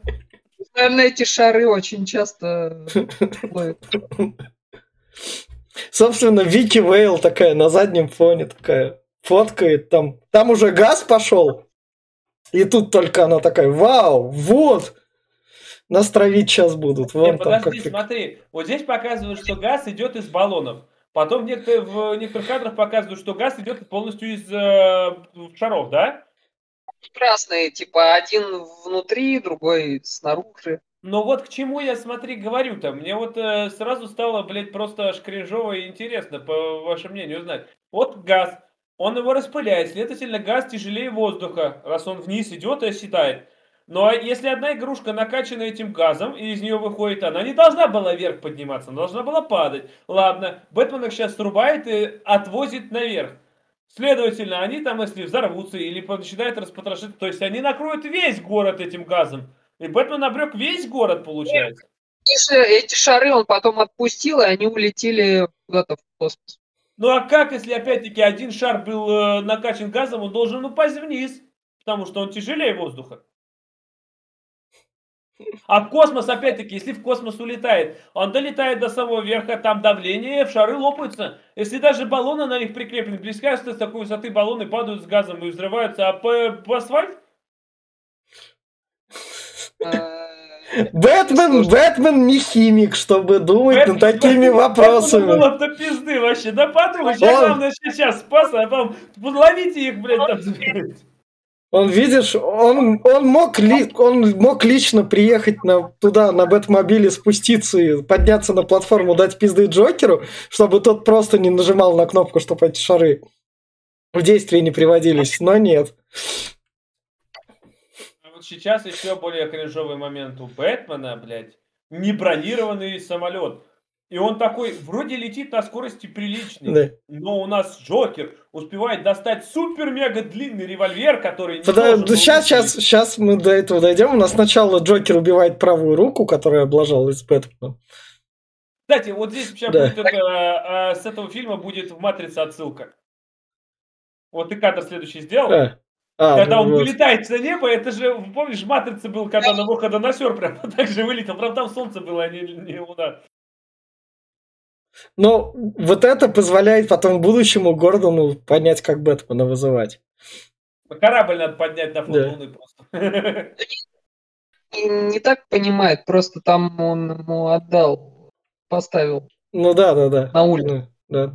Наверное, эти шары очень часто ловят. Собственно, Вики Вейл такая на заднем фоне такая фоткает там. Там уже газ пошел. И тут только она такая, вау, вот, нас травить сейчас будут. Вон Не, там подожди, как смотри, вот здесь показывают, что газ идет из баллонов. Потом в некоторых, в некоторых кадрах показывают, что газ идет полностью из э, шаров, да? Красные, типа один внутри, другой снаружи. Но вот к чему я, смотри, говорю-то. Мне вот э, сразу стало, блядь, просто аж кринжово и интересно, по вашему мнению, узнать. Вот газ, он его распыляет, следовательно, газ тяжелее воздуха, раз он вниз идет и оседает. Но если одна игрушка накачана этим газом, и из нее выходит, она не должна была вверх подниматься, она должна была падать. Ладно, Бэтмен их сейчас срубает и отвозит наверх. Следовательно, они там, если взорвутся или начинают распотрошить, то есть они накроют весь город этим газом. И Бэтмен обрек весь город, получается. Если эти шары он потом отпустил, и они улетели куда-то в космос. Ну а как, если опять-таки один шар был э, накачан газом, он должен упасть вниз, потому что он тяжелее воздуха. А в космос, опять-таки, если в космос улетает, он долетает до самого верха, там давление, в шары лопаются. Если даже баллоны на них прикреплены, близкаются с такой высоты баллоны падают с газом и взрываются, а по, по асфальт? Э, Бэтмен, Бэтмен не химик, чтобы думать Бэтмен- над такими вопросами. было до пизды вообще. Да подумай, я главное сейчас спас, а потом ловите их, блядь, там. Он, видишь, он, он, мог ли, он мог лично приехать на, туда на Бэтмобиле, спуститься и подняться на платформу, дать пизды Джокеру, чтобы тот просто не нажимал на кнопку, чтобы эти шары в действие не приводились. Но нет. А вот сейчас еще более кринжовый момент у Бэтмена, блядь. Не бронированный самолет. И он такой, вроде летит на скорости приличной. Да. Но у нас Джокер успевает достать супер-мега длинный револьвер, который не Пода- должен сейчас, сейчас, сейчас мы до этого дойдем. У нас сначала Джокер убивает правую руку, которая облажалась Бэтменом. Кстати, вот здесь сейчас Да. будет это, а, с этого фильма будет в «Матрице» отсылка. Вот ты кадр следующий сделал. А, а, Когда ну он вот. вылетает на небо, это же, помнишь, в «Матрице» был, когда на выхода на сер прям так же вылетел. Правда, там солнце было, а не, не луна. Но вот это позволяет потом будущему Гордону понять, как Бэтмена вызывать. Корабль надо поднять на фон Да. луны просто. не так понимает, просто там он ему отдал, поставил Ну да, да, да. на улицу. Ну, да.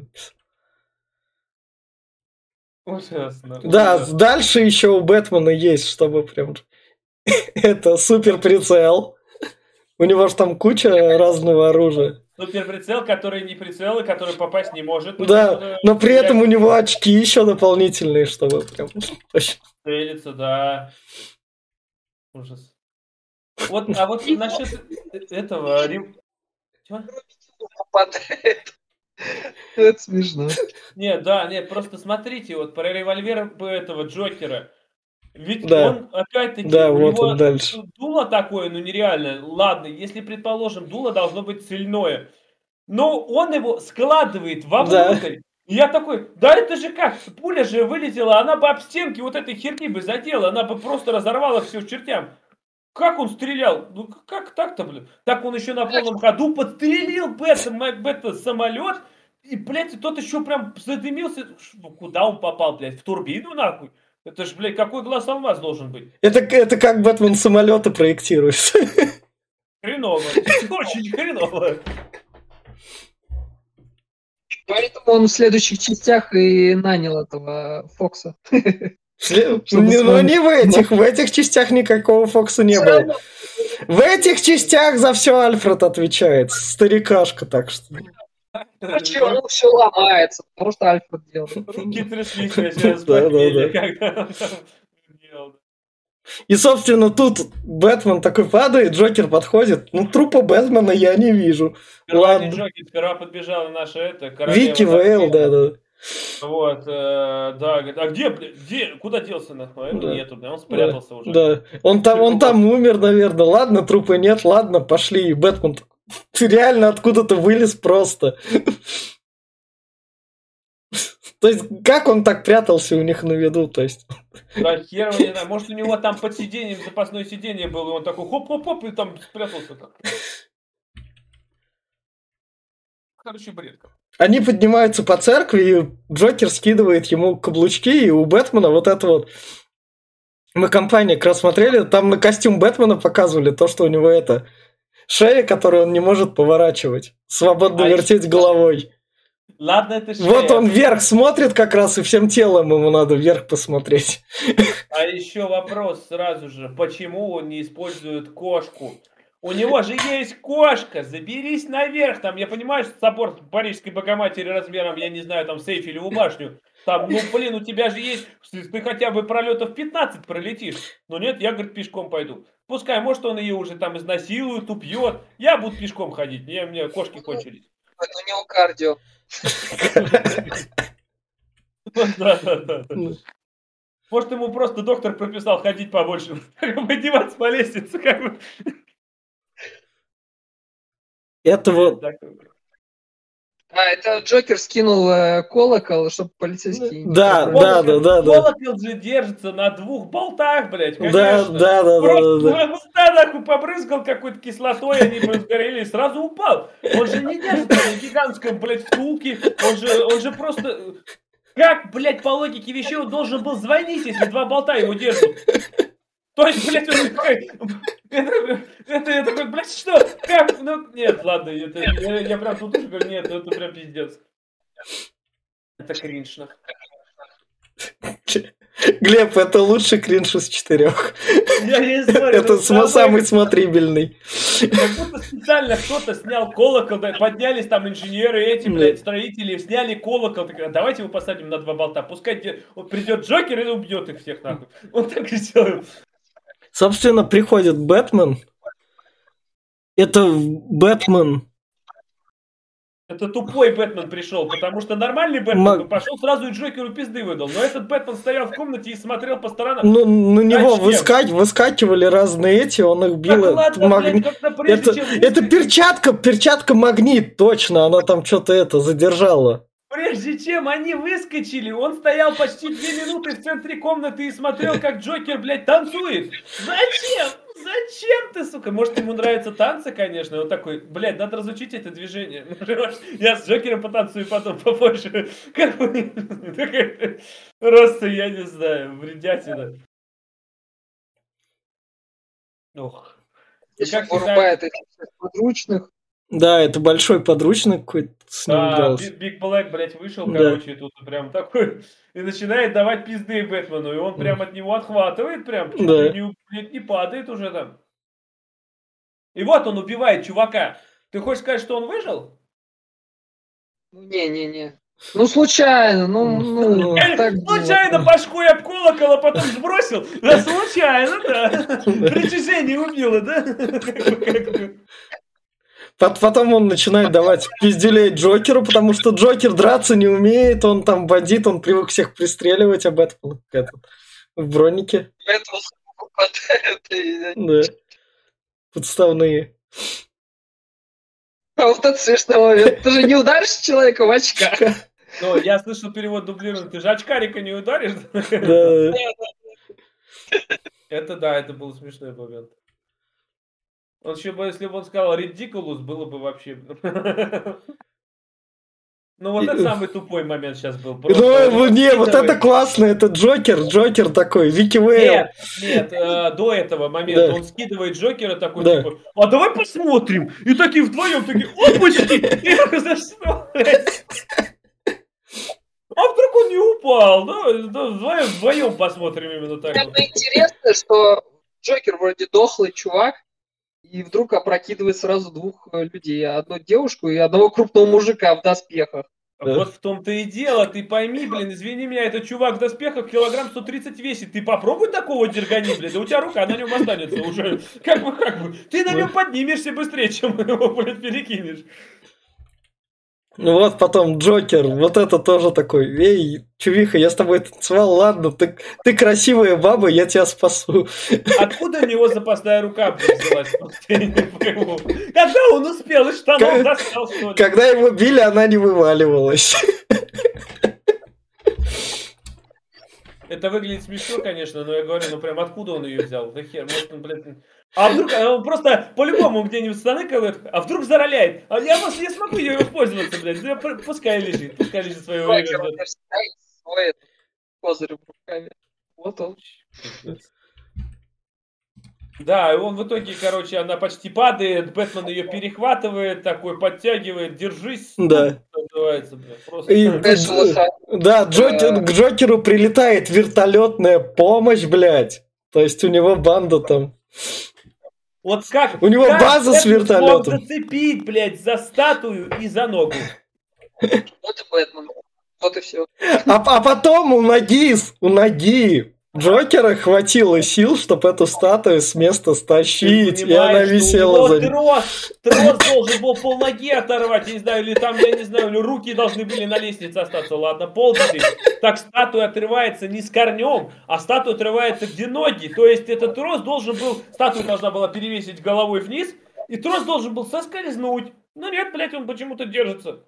Ужасно. Да, ужасно. дальше еще у Бэтмена есть, чтобы прям... Это супер прицел. У него же там куча разного оружия. Супер прицел, который не прицел и который попасть не может. Да, но при этом у него очки еще дополнительные, чтобы прям... вообще- Целится, да. Ужас. Вот, а вот насчет этого... Попадает. Это смешно. Не, да, нет, просто смотрите, вот про револьвер этого Джокера. Ведь Да. он, опять-таки, Да, у вот него он дальше. дуло такое, ну нереально. Ладно, если, предположим, дуло должно быть цельное. Но он его складывает вовнутрь. И я такой, да это же как? Пуля же вылетела, она бы об стенки вот этой херни бы задела, она бы просто разорвала все к чертям. Как он стрелял? Ну как так-то, блин? Так он еще на полном ходу подстрелил Бэтмен, Бэтмен самолет, и, блядь, тот еще прям задымился. Куда он попал, блядь? В турбину, нахуй? Это ж, блядь, какой глаз алмаз должен быть? Это, это как Бэтмен самолеты проектирует. Хреново. Очень хреново. Поэтому он в следующих частях и нанял этого Фокса. Не, Ну, не в этих. В этих частях никакого Фокса не было. В этих частях за все Альфред отвечает. Старикашка, так что. Почему все ломается? Потому что Альфред делает. Руки тряслись, я сейчас Да, да, да. когда делал. И, собственно, тут Бэтмен такой падает, Джокер подходит. Ну, трупа Бэтмена я не вижу. Сперва Ладно. Джокер, сперва подбежала наша это, Вики Вейл, да, да. Вот, э, да, говорит, а где, бля, где, куда делся нахуй? Его Да. Нету, бля, он спрятался уже. Да, он там, он там умер, наверное. Ладно, трупа нет, ладно, пошли. И Бэтмен такой, ты реально откуда-то вылез просто. То есть, как он так прятался у них на виду, то есть... Да хер его не знаю, может у него там под сиденьем запасное сиденье было, и он такой хоп-хоп-хоп, и там спрятался так. Короче, бред. Они поднимаются по церкви, и Джокер скидывает ему каблучки, и у Бэтмена вот это вот... Мы компания как раз смотрели, там на костюм Бэтмена показывали то, что у него это... Шея, которую он не может поворачивать. Свободно А вертеть еще- головой. Ладно, это шея. Вот он вверх смотрит как раз, и всем телом ему надо вверх посмотреть. А еще вопрос сразу же, почему он не использует кошку? У него же есть кошка, заберись наверх, там, я понимаю, что собор Парижской Богоматери размером, я не знаю, там, сейф или башню, там, ну, блин, у тебя же есть, ты хотя бы пролетов 15 пролетишь, но нет, я, говорит, пешком пойду. Пускай, может, он ее уже там изнасилует, убьет, я буду пешком ходить, мне, мне кошки кончились. Это у него кардио. Да, да, да, да. Может, ему просто доктор прописал ходить побольше, подниматься по лестнице, как бы. Это вот... А, это Джокер скинул э, колокол, чтобы полицейский... не Да, да, да, да, да. Колокол же держится на двух болтах, блядь, Да, конечно. да, да, да, Просто да, да. болта нахуй побрызгал какой-то кислотой, они бы сгорели и сразу упал. Он же не держится на гигантском, блядь, втулке. Он же, он же просто... Как, блядь, по логике вещей он должен был звонить, если два болта его держат? То есть, блядь, он. Это, я такой, блядь, что? Как? Ну, нет, ладно, это, я, я прям тут уже говорю, нет, это прям пиздец. Это кринж, нахуй. Глеб, это лучший кринж из четырех. Я не знаю, Это ну, см- самый смотрибельный. Как будто специально кто-то снял колокол, поднялись там инженеры эти, блядь, строители, сняли колокол, так, давайте его посадим на два болта, пускай придет Джокер и убьет их всех нахуй. Он так и сделал. Собственно, приходит Бэтмен. Это Бэтмен. Это тупой Бэтмен пришел, потому что нормальный Бэтмен Ма- бы пошел сразу и Джокеру пизды выдал. Но этот Бэтмен стоял в комнате и смотрел по сторонам. Ну, на него Зачем? выска- выскакивали разные эти, он их бил. Так Это, ладно, магни- блядь, прежде это, чем это перчатка, перчатка магнит, точно, она там что-то это задержала. Прежде чем они выскочили, он стоял почти две минуты в центре комнаты и смотрел, как Джокер, блядь, танцует. Зачем? Зачем ты, сука? Может, ему нравятся танцы, конечно. Он такой, блядь, надо разучить это движение. Я с Джокером потанцую потом попозже. Как бы, Просто, я не знаю, вредятина. Ох. Еще как вырубает этих подручных. Да, это большой подручный какой-то с ним Да, дрался. Биг Блэк, блядь, вышел, Да. короче, и тут прям такой, и начинает давать пизды Бэтмену, и он прям от него отхватывает, прям, чуть Да. ли не, блядь, не падает уже там. И вот он убивает чувака. Ты хочешь сказать, что он выжил? Ну, не-не-не. Ну, случайно, ну, ну, Э, так было. Случайно башкой об колокол, а потом сбросил? Да, случайно, да. Притяжение убило, да? Потом он начинает давать пиздюлей Джокеру, потому что Джокер драться не умеет, он там бандит, он привык всех пристреливать об этом этот, в бронике. Попадает Да. Подставные. А вот это смешной момент. Ты же не ударишь человека в очках. Ну, я слышал перевод дублированный. Ты же очкарика не ударишь? Да. Это да, это был смешной момент. Он еще бы, если бы он сказал ridiculous, было бы вообще... Ну вот это самый тупой момент сейчас был. Просто Ну, он не, вот это классно, это Джокер, Джокер такой, Вики Вейл. Нет, нет, э, до этого момента Да. он скидывает Джокера такой, Да. типа, а давай посмотрим. И такие вдвоем такие, опачки! И за что? А вдруг он не упал? Да, да, вдвоем, вдвоем посмотрим именно так. вот. Самое интересное, что Джокер вроде дохлый чувак, и вдруг опрокидывает сразу двух э, людей. Одну девушку и одного крупного мужика в доспехах. Да. Вот в том-то и дело, ты пойми, блин, извини меня, этот чувак в доспехах килограмм 130 весит, ты попробуй такого дергани, блин, да у тебя рука на нем останется уже, как бы, как бы, ты на нем поднимешься быстрее, чем его, блин, перекинешь. Ну вот потом Джокер, вот это тоже такой, эй, чувиха, я с тобой танцевал, ладно, ты, ты красивая баба, я тебя спасу. Откуда у него запасная рука взялась? Когда он успел из штанов достал, что ли? Когда его били, она не вываливалась. Это выглядит смешно, конечно, но я говорю, ну прям откуда он ее взял? Да хер, может он, блядь... А вдруг а он просто по-любому где-нибудь штаны колет, а вдруг зароляет? А я просто не смогу ее воспользоваться, блядь. Да, пускай лежит, пускай лежит свое время. Свой козырь в рукаве. Вот он. Да, и он в итоге, короче, она почти падает, Бэтмен ее перехватывает, такой подтягивает, держись. Да. Называется, просто... И, да, Джокер, к Джокеру прилетает вертолетная помощь, блядь. То есть у него банда там. Вот как? У него как база с вертолетом. зацепить, блядь, за статую и за ногу. Вот и Бэтмен. Вот и все. А, а потом у ноги, у ноги Джокера хватило сил, чтобы эту статую с места стащить, и она висела за ним. Трос, трос должен был пол ноги оторвать, я не знаю, или там, я не знаю, или руки должны были на лестнице остаться, ладно, полдень. Так статуя отрывается не с корнем, а статуя отрывается где ноги. То есть этот трос должен был, статуя должна была перевесить головой вниз, и трос должен был соскользнуть. Но нет, блядь, он почему-то держится.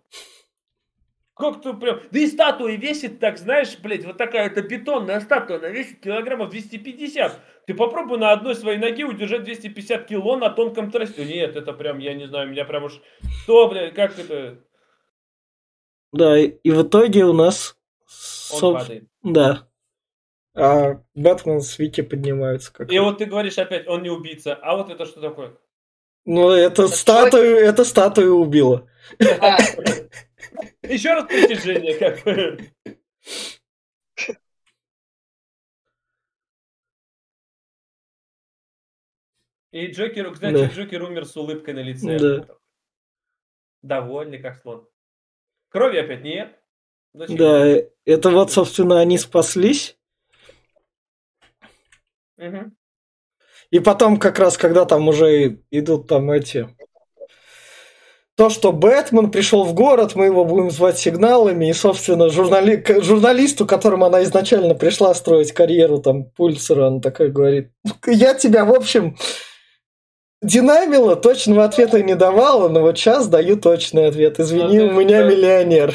Как-то прям... Да и статуя весит так, знаешь, блядь, вот такая это бетонная статуя, она весит килограммов 250. Ты попробуй на одной своей ноге удержать 250 кило на тонком тросте. Нет, это прям, я не знаю, меня прям уж... Что, блядь, как это... Да, и, и в итоге у нас... Он соб... падает. Да. А Бэтмен с Вики поднимаются. Как и вот ты говоришь опять, он не убийца. А вот это что такое? Ну, это, это статую, это статую убила. Еще раз притяжение, как бы. И Джокер, кстати, да. Джокер умер с улыбкой на лице. Да. Довольный, как слон. Крови опять нет. Зачем? Да, это вот, собственно, они спаслись. Угу. И потом, как раз, когда там уже идут там эти то, что Бэтмен пришел в город, мы его будем звать сигналами, и, собственно, журнали... журналисту, которому она изначально пришла строить карьеру, там, Пульсера, он такой говорит, я тебя, в общем, динамила, точного ответа не давала, но вот сейчас даю точный ответ. Извини, у меня миллионер.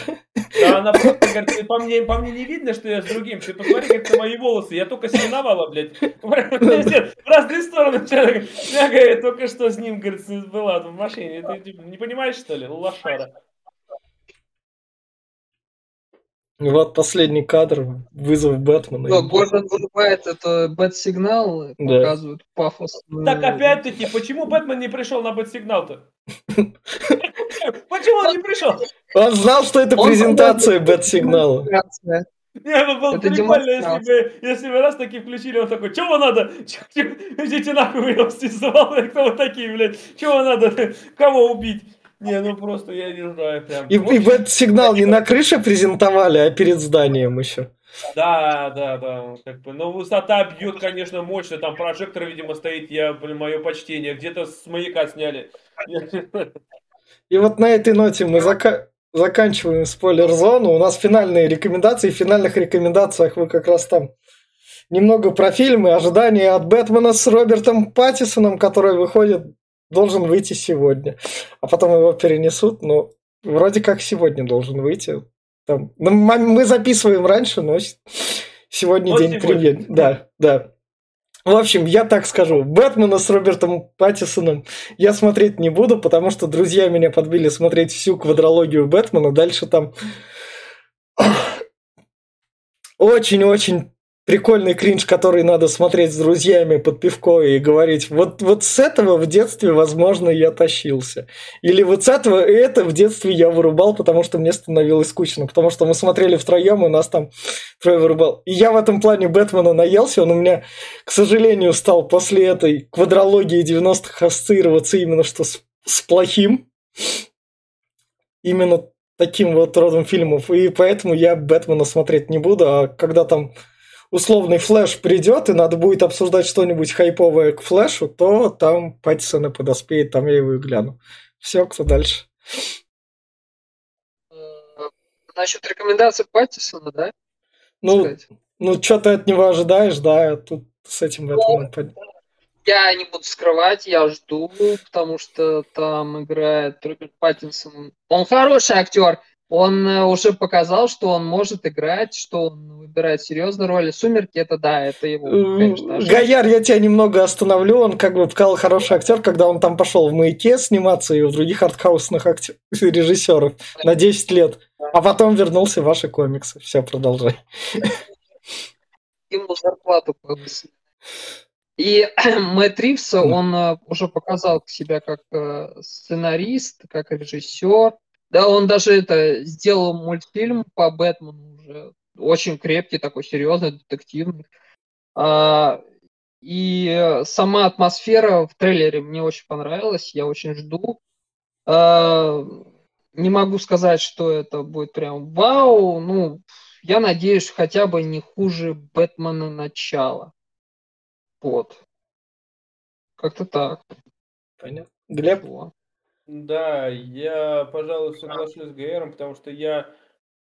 Да, она просто говорит, по мне, по мне не видно, что я с другим. Ты посмотри, как это мои волосы. Я только снимала, блядь. В разные стороны. Я только что с ним, говорит, была в машине. Ты типа, не понимаешь, что ли? Лошара. Вот последний кадр, вызов Бэтмена. Да, Гордон вырубает это бэт-сигнал, да. показывают пафос. Так опять-таки, почему Бэтмен не пришел на бэт-сигнал-то? Почему он не пришел? Он знал, что это презентация бэт-сигнала. Не, ну было прикольно, если бы, если бы раз таки включили, он такой, чего надо? Идите нахуй, я стисовал, кто вы такие, блядь? Чего надо? Кого убить? Не, ну просто я не знаю прям. И, и этот сигнал не на крыше презентовали, а перед зданием еще. Да, да, да. Как бы, но высота бьет, конечно, мощно. Там прожектор, видимо, стоит, я, блин, мое почтение. Где-то с маяка сняли. И вот на этой ноте мы зака заканчиваем спойлер-зону. У нас финальные рекомендации. В финальных рекомендациях вы как раз там немного про фильмы, ожидания от Бэтмена с Робертом Паттисоном, который выходит должен выйти сегодня. А потом его перенесут, но вроде как сегодня должен выйти. Там, ну, мы записываем раньше, но сегодня вот день премьер. Да, да. В общем, я так скажу, Бэтмена с Робертом Паттисоном я смотреть не буду, потому что друзья меня подбили смотреть всю квадрологию Бэтмена. Дальше там очень-очень прикольный кринж, который надо смотреть с друзьями под пивко и говорить, вот, вот с этого в детстве, возможно, я тащился. Или вот с этого это в детстве я вырубал, потому что мне становилось скучно, потому что мы смотрели втроем, и нас там трое вырубал. И я в этом плане Бэтмена наелся, он у меня, к сожалению, стал после этой квадрологии 90-х ассоциироваться именно что с, с плохим. Именно таким вот родом фильмов. И поэтому я Бэтмена смотреть не буду, а когда там условный флэш придет, и надо будет обсуждать что-нибудь хайповое к флэшу, то там Паттисона подоспеет, там я его и гляну. Все, кто дальше? Э, насчет рекомендаций Паттисона, да? Ну, ну что ты от него ожидаешь, да, тут с этим ну, Я не буду скрывать, я жду, потому что там играет Роберт Паттинсон. Он хороший актер, Он э, уже показал, что он может играть, что он выбирает серьезные роли. «Сумерки» — это да, это его, конечно. Гояр, я тебя немного остановлю. Он как бы показал хороший актер, когда он там пошел в «Маяке» сниматься и у других артхаусных актер... режиссеров на 10 лет. А потом вернулся в ваши комиксы. Все, продолжай. Ему зарплату повысили. И Мэтт Ривз, он э, уже показал себя как э, сценарист, как режиссер. Да, он даже это сделал мультфильм по Бэтмену уже очень крепкий, такой серьезный, детективный. А, и сама атмосфера в трейлере мне очень понравилась, я очень жду. А, не могу сказать, что это будет прям вау, ну, я надеюсь, хотя бы не хуже Бэтмена начала. Вот. Как-то так. Понятно. Глеб? Да, я, пожалуй, соглашусь с ГРом, потому что я,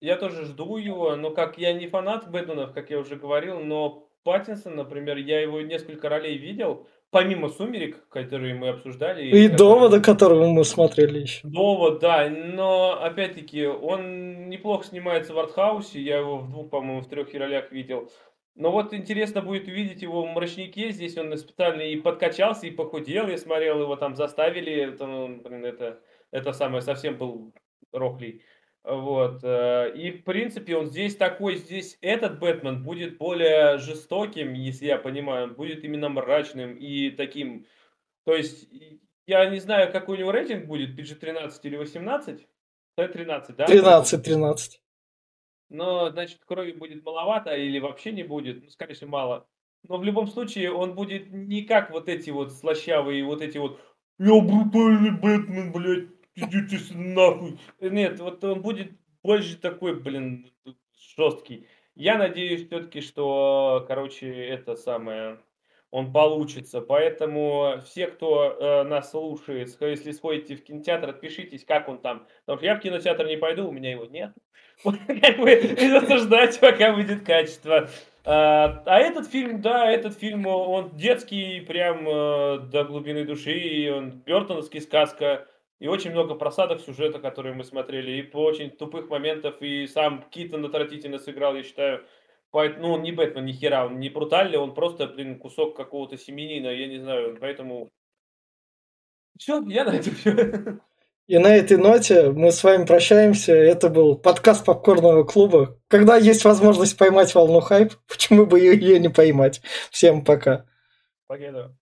я тоже жду его, но как я не фанат Бэтменов, как я уже говорил, но Паттинсон, например, я его несколько ролей видел, помимо «Сумерек», которые мы обсуждали. И которые... «Довода», которого мы смотрели еще. «Довод», да, но, опять-таки, он неплохо снимается в артхаусе, я его в двух, по-моему, в трех ролях видел. Но вот интересно будет увидеть его в мрачнике. Здесь он специально и подкачался, и похудел. Я смотрел, его там заставили. Это, ну, блин, это, это самое совсем был рохлей. Вот. Э, и, в принципе, он здесь такой, здесь этот Бэтмен будет более жестоким, если я понимаю. Он будет именно мрачным и таким... То есть, я не знаю, какой у него рейтинг будет, PG-13 или 18? 13, да? 13, 13 но, значит, крови будет маловато или вообще не будет, ну, скорее всего, мало. Но в любом случае он будет не как вот эти вот слащавые, вот эти вот «Я брутальный Бэтмен, блядь, идите нахуй». Нет, вот он будет больше такой, блин, жесткий. Я надеюсь все-таки, что, короче, это самое, он получится. Поэтому все, кто э, нас слушает, если сходите в кинотеатр, отпишитесь, как он там. Потому что я в кинотеатр не пойду, у меня его нет. как бы ждать, пока будет качество. А, а этот фильм, да, этот фильм, он детский, прям э, до глубины души, он бертоновский сказка, и очень много просадок сюжета, которые мы смотрели, и по очень тупых моментов, и сам Китон отвратительно сыграл, я считаю. Ну, он не Бэтмен, ни хера, он не брутальный, он просто, блин, кусок какого-то семенина, я не знаю, поэтому... Все, я на этом все. И на этой ноте мы с вами прощаемся. Это был подкаст Попкорного клуба. Когда есть возможность поймать волну хайп, почему бы ее не поймать? Всем пока. Пока.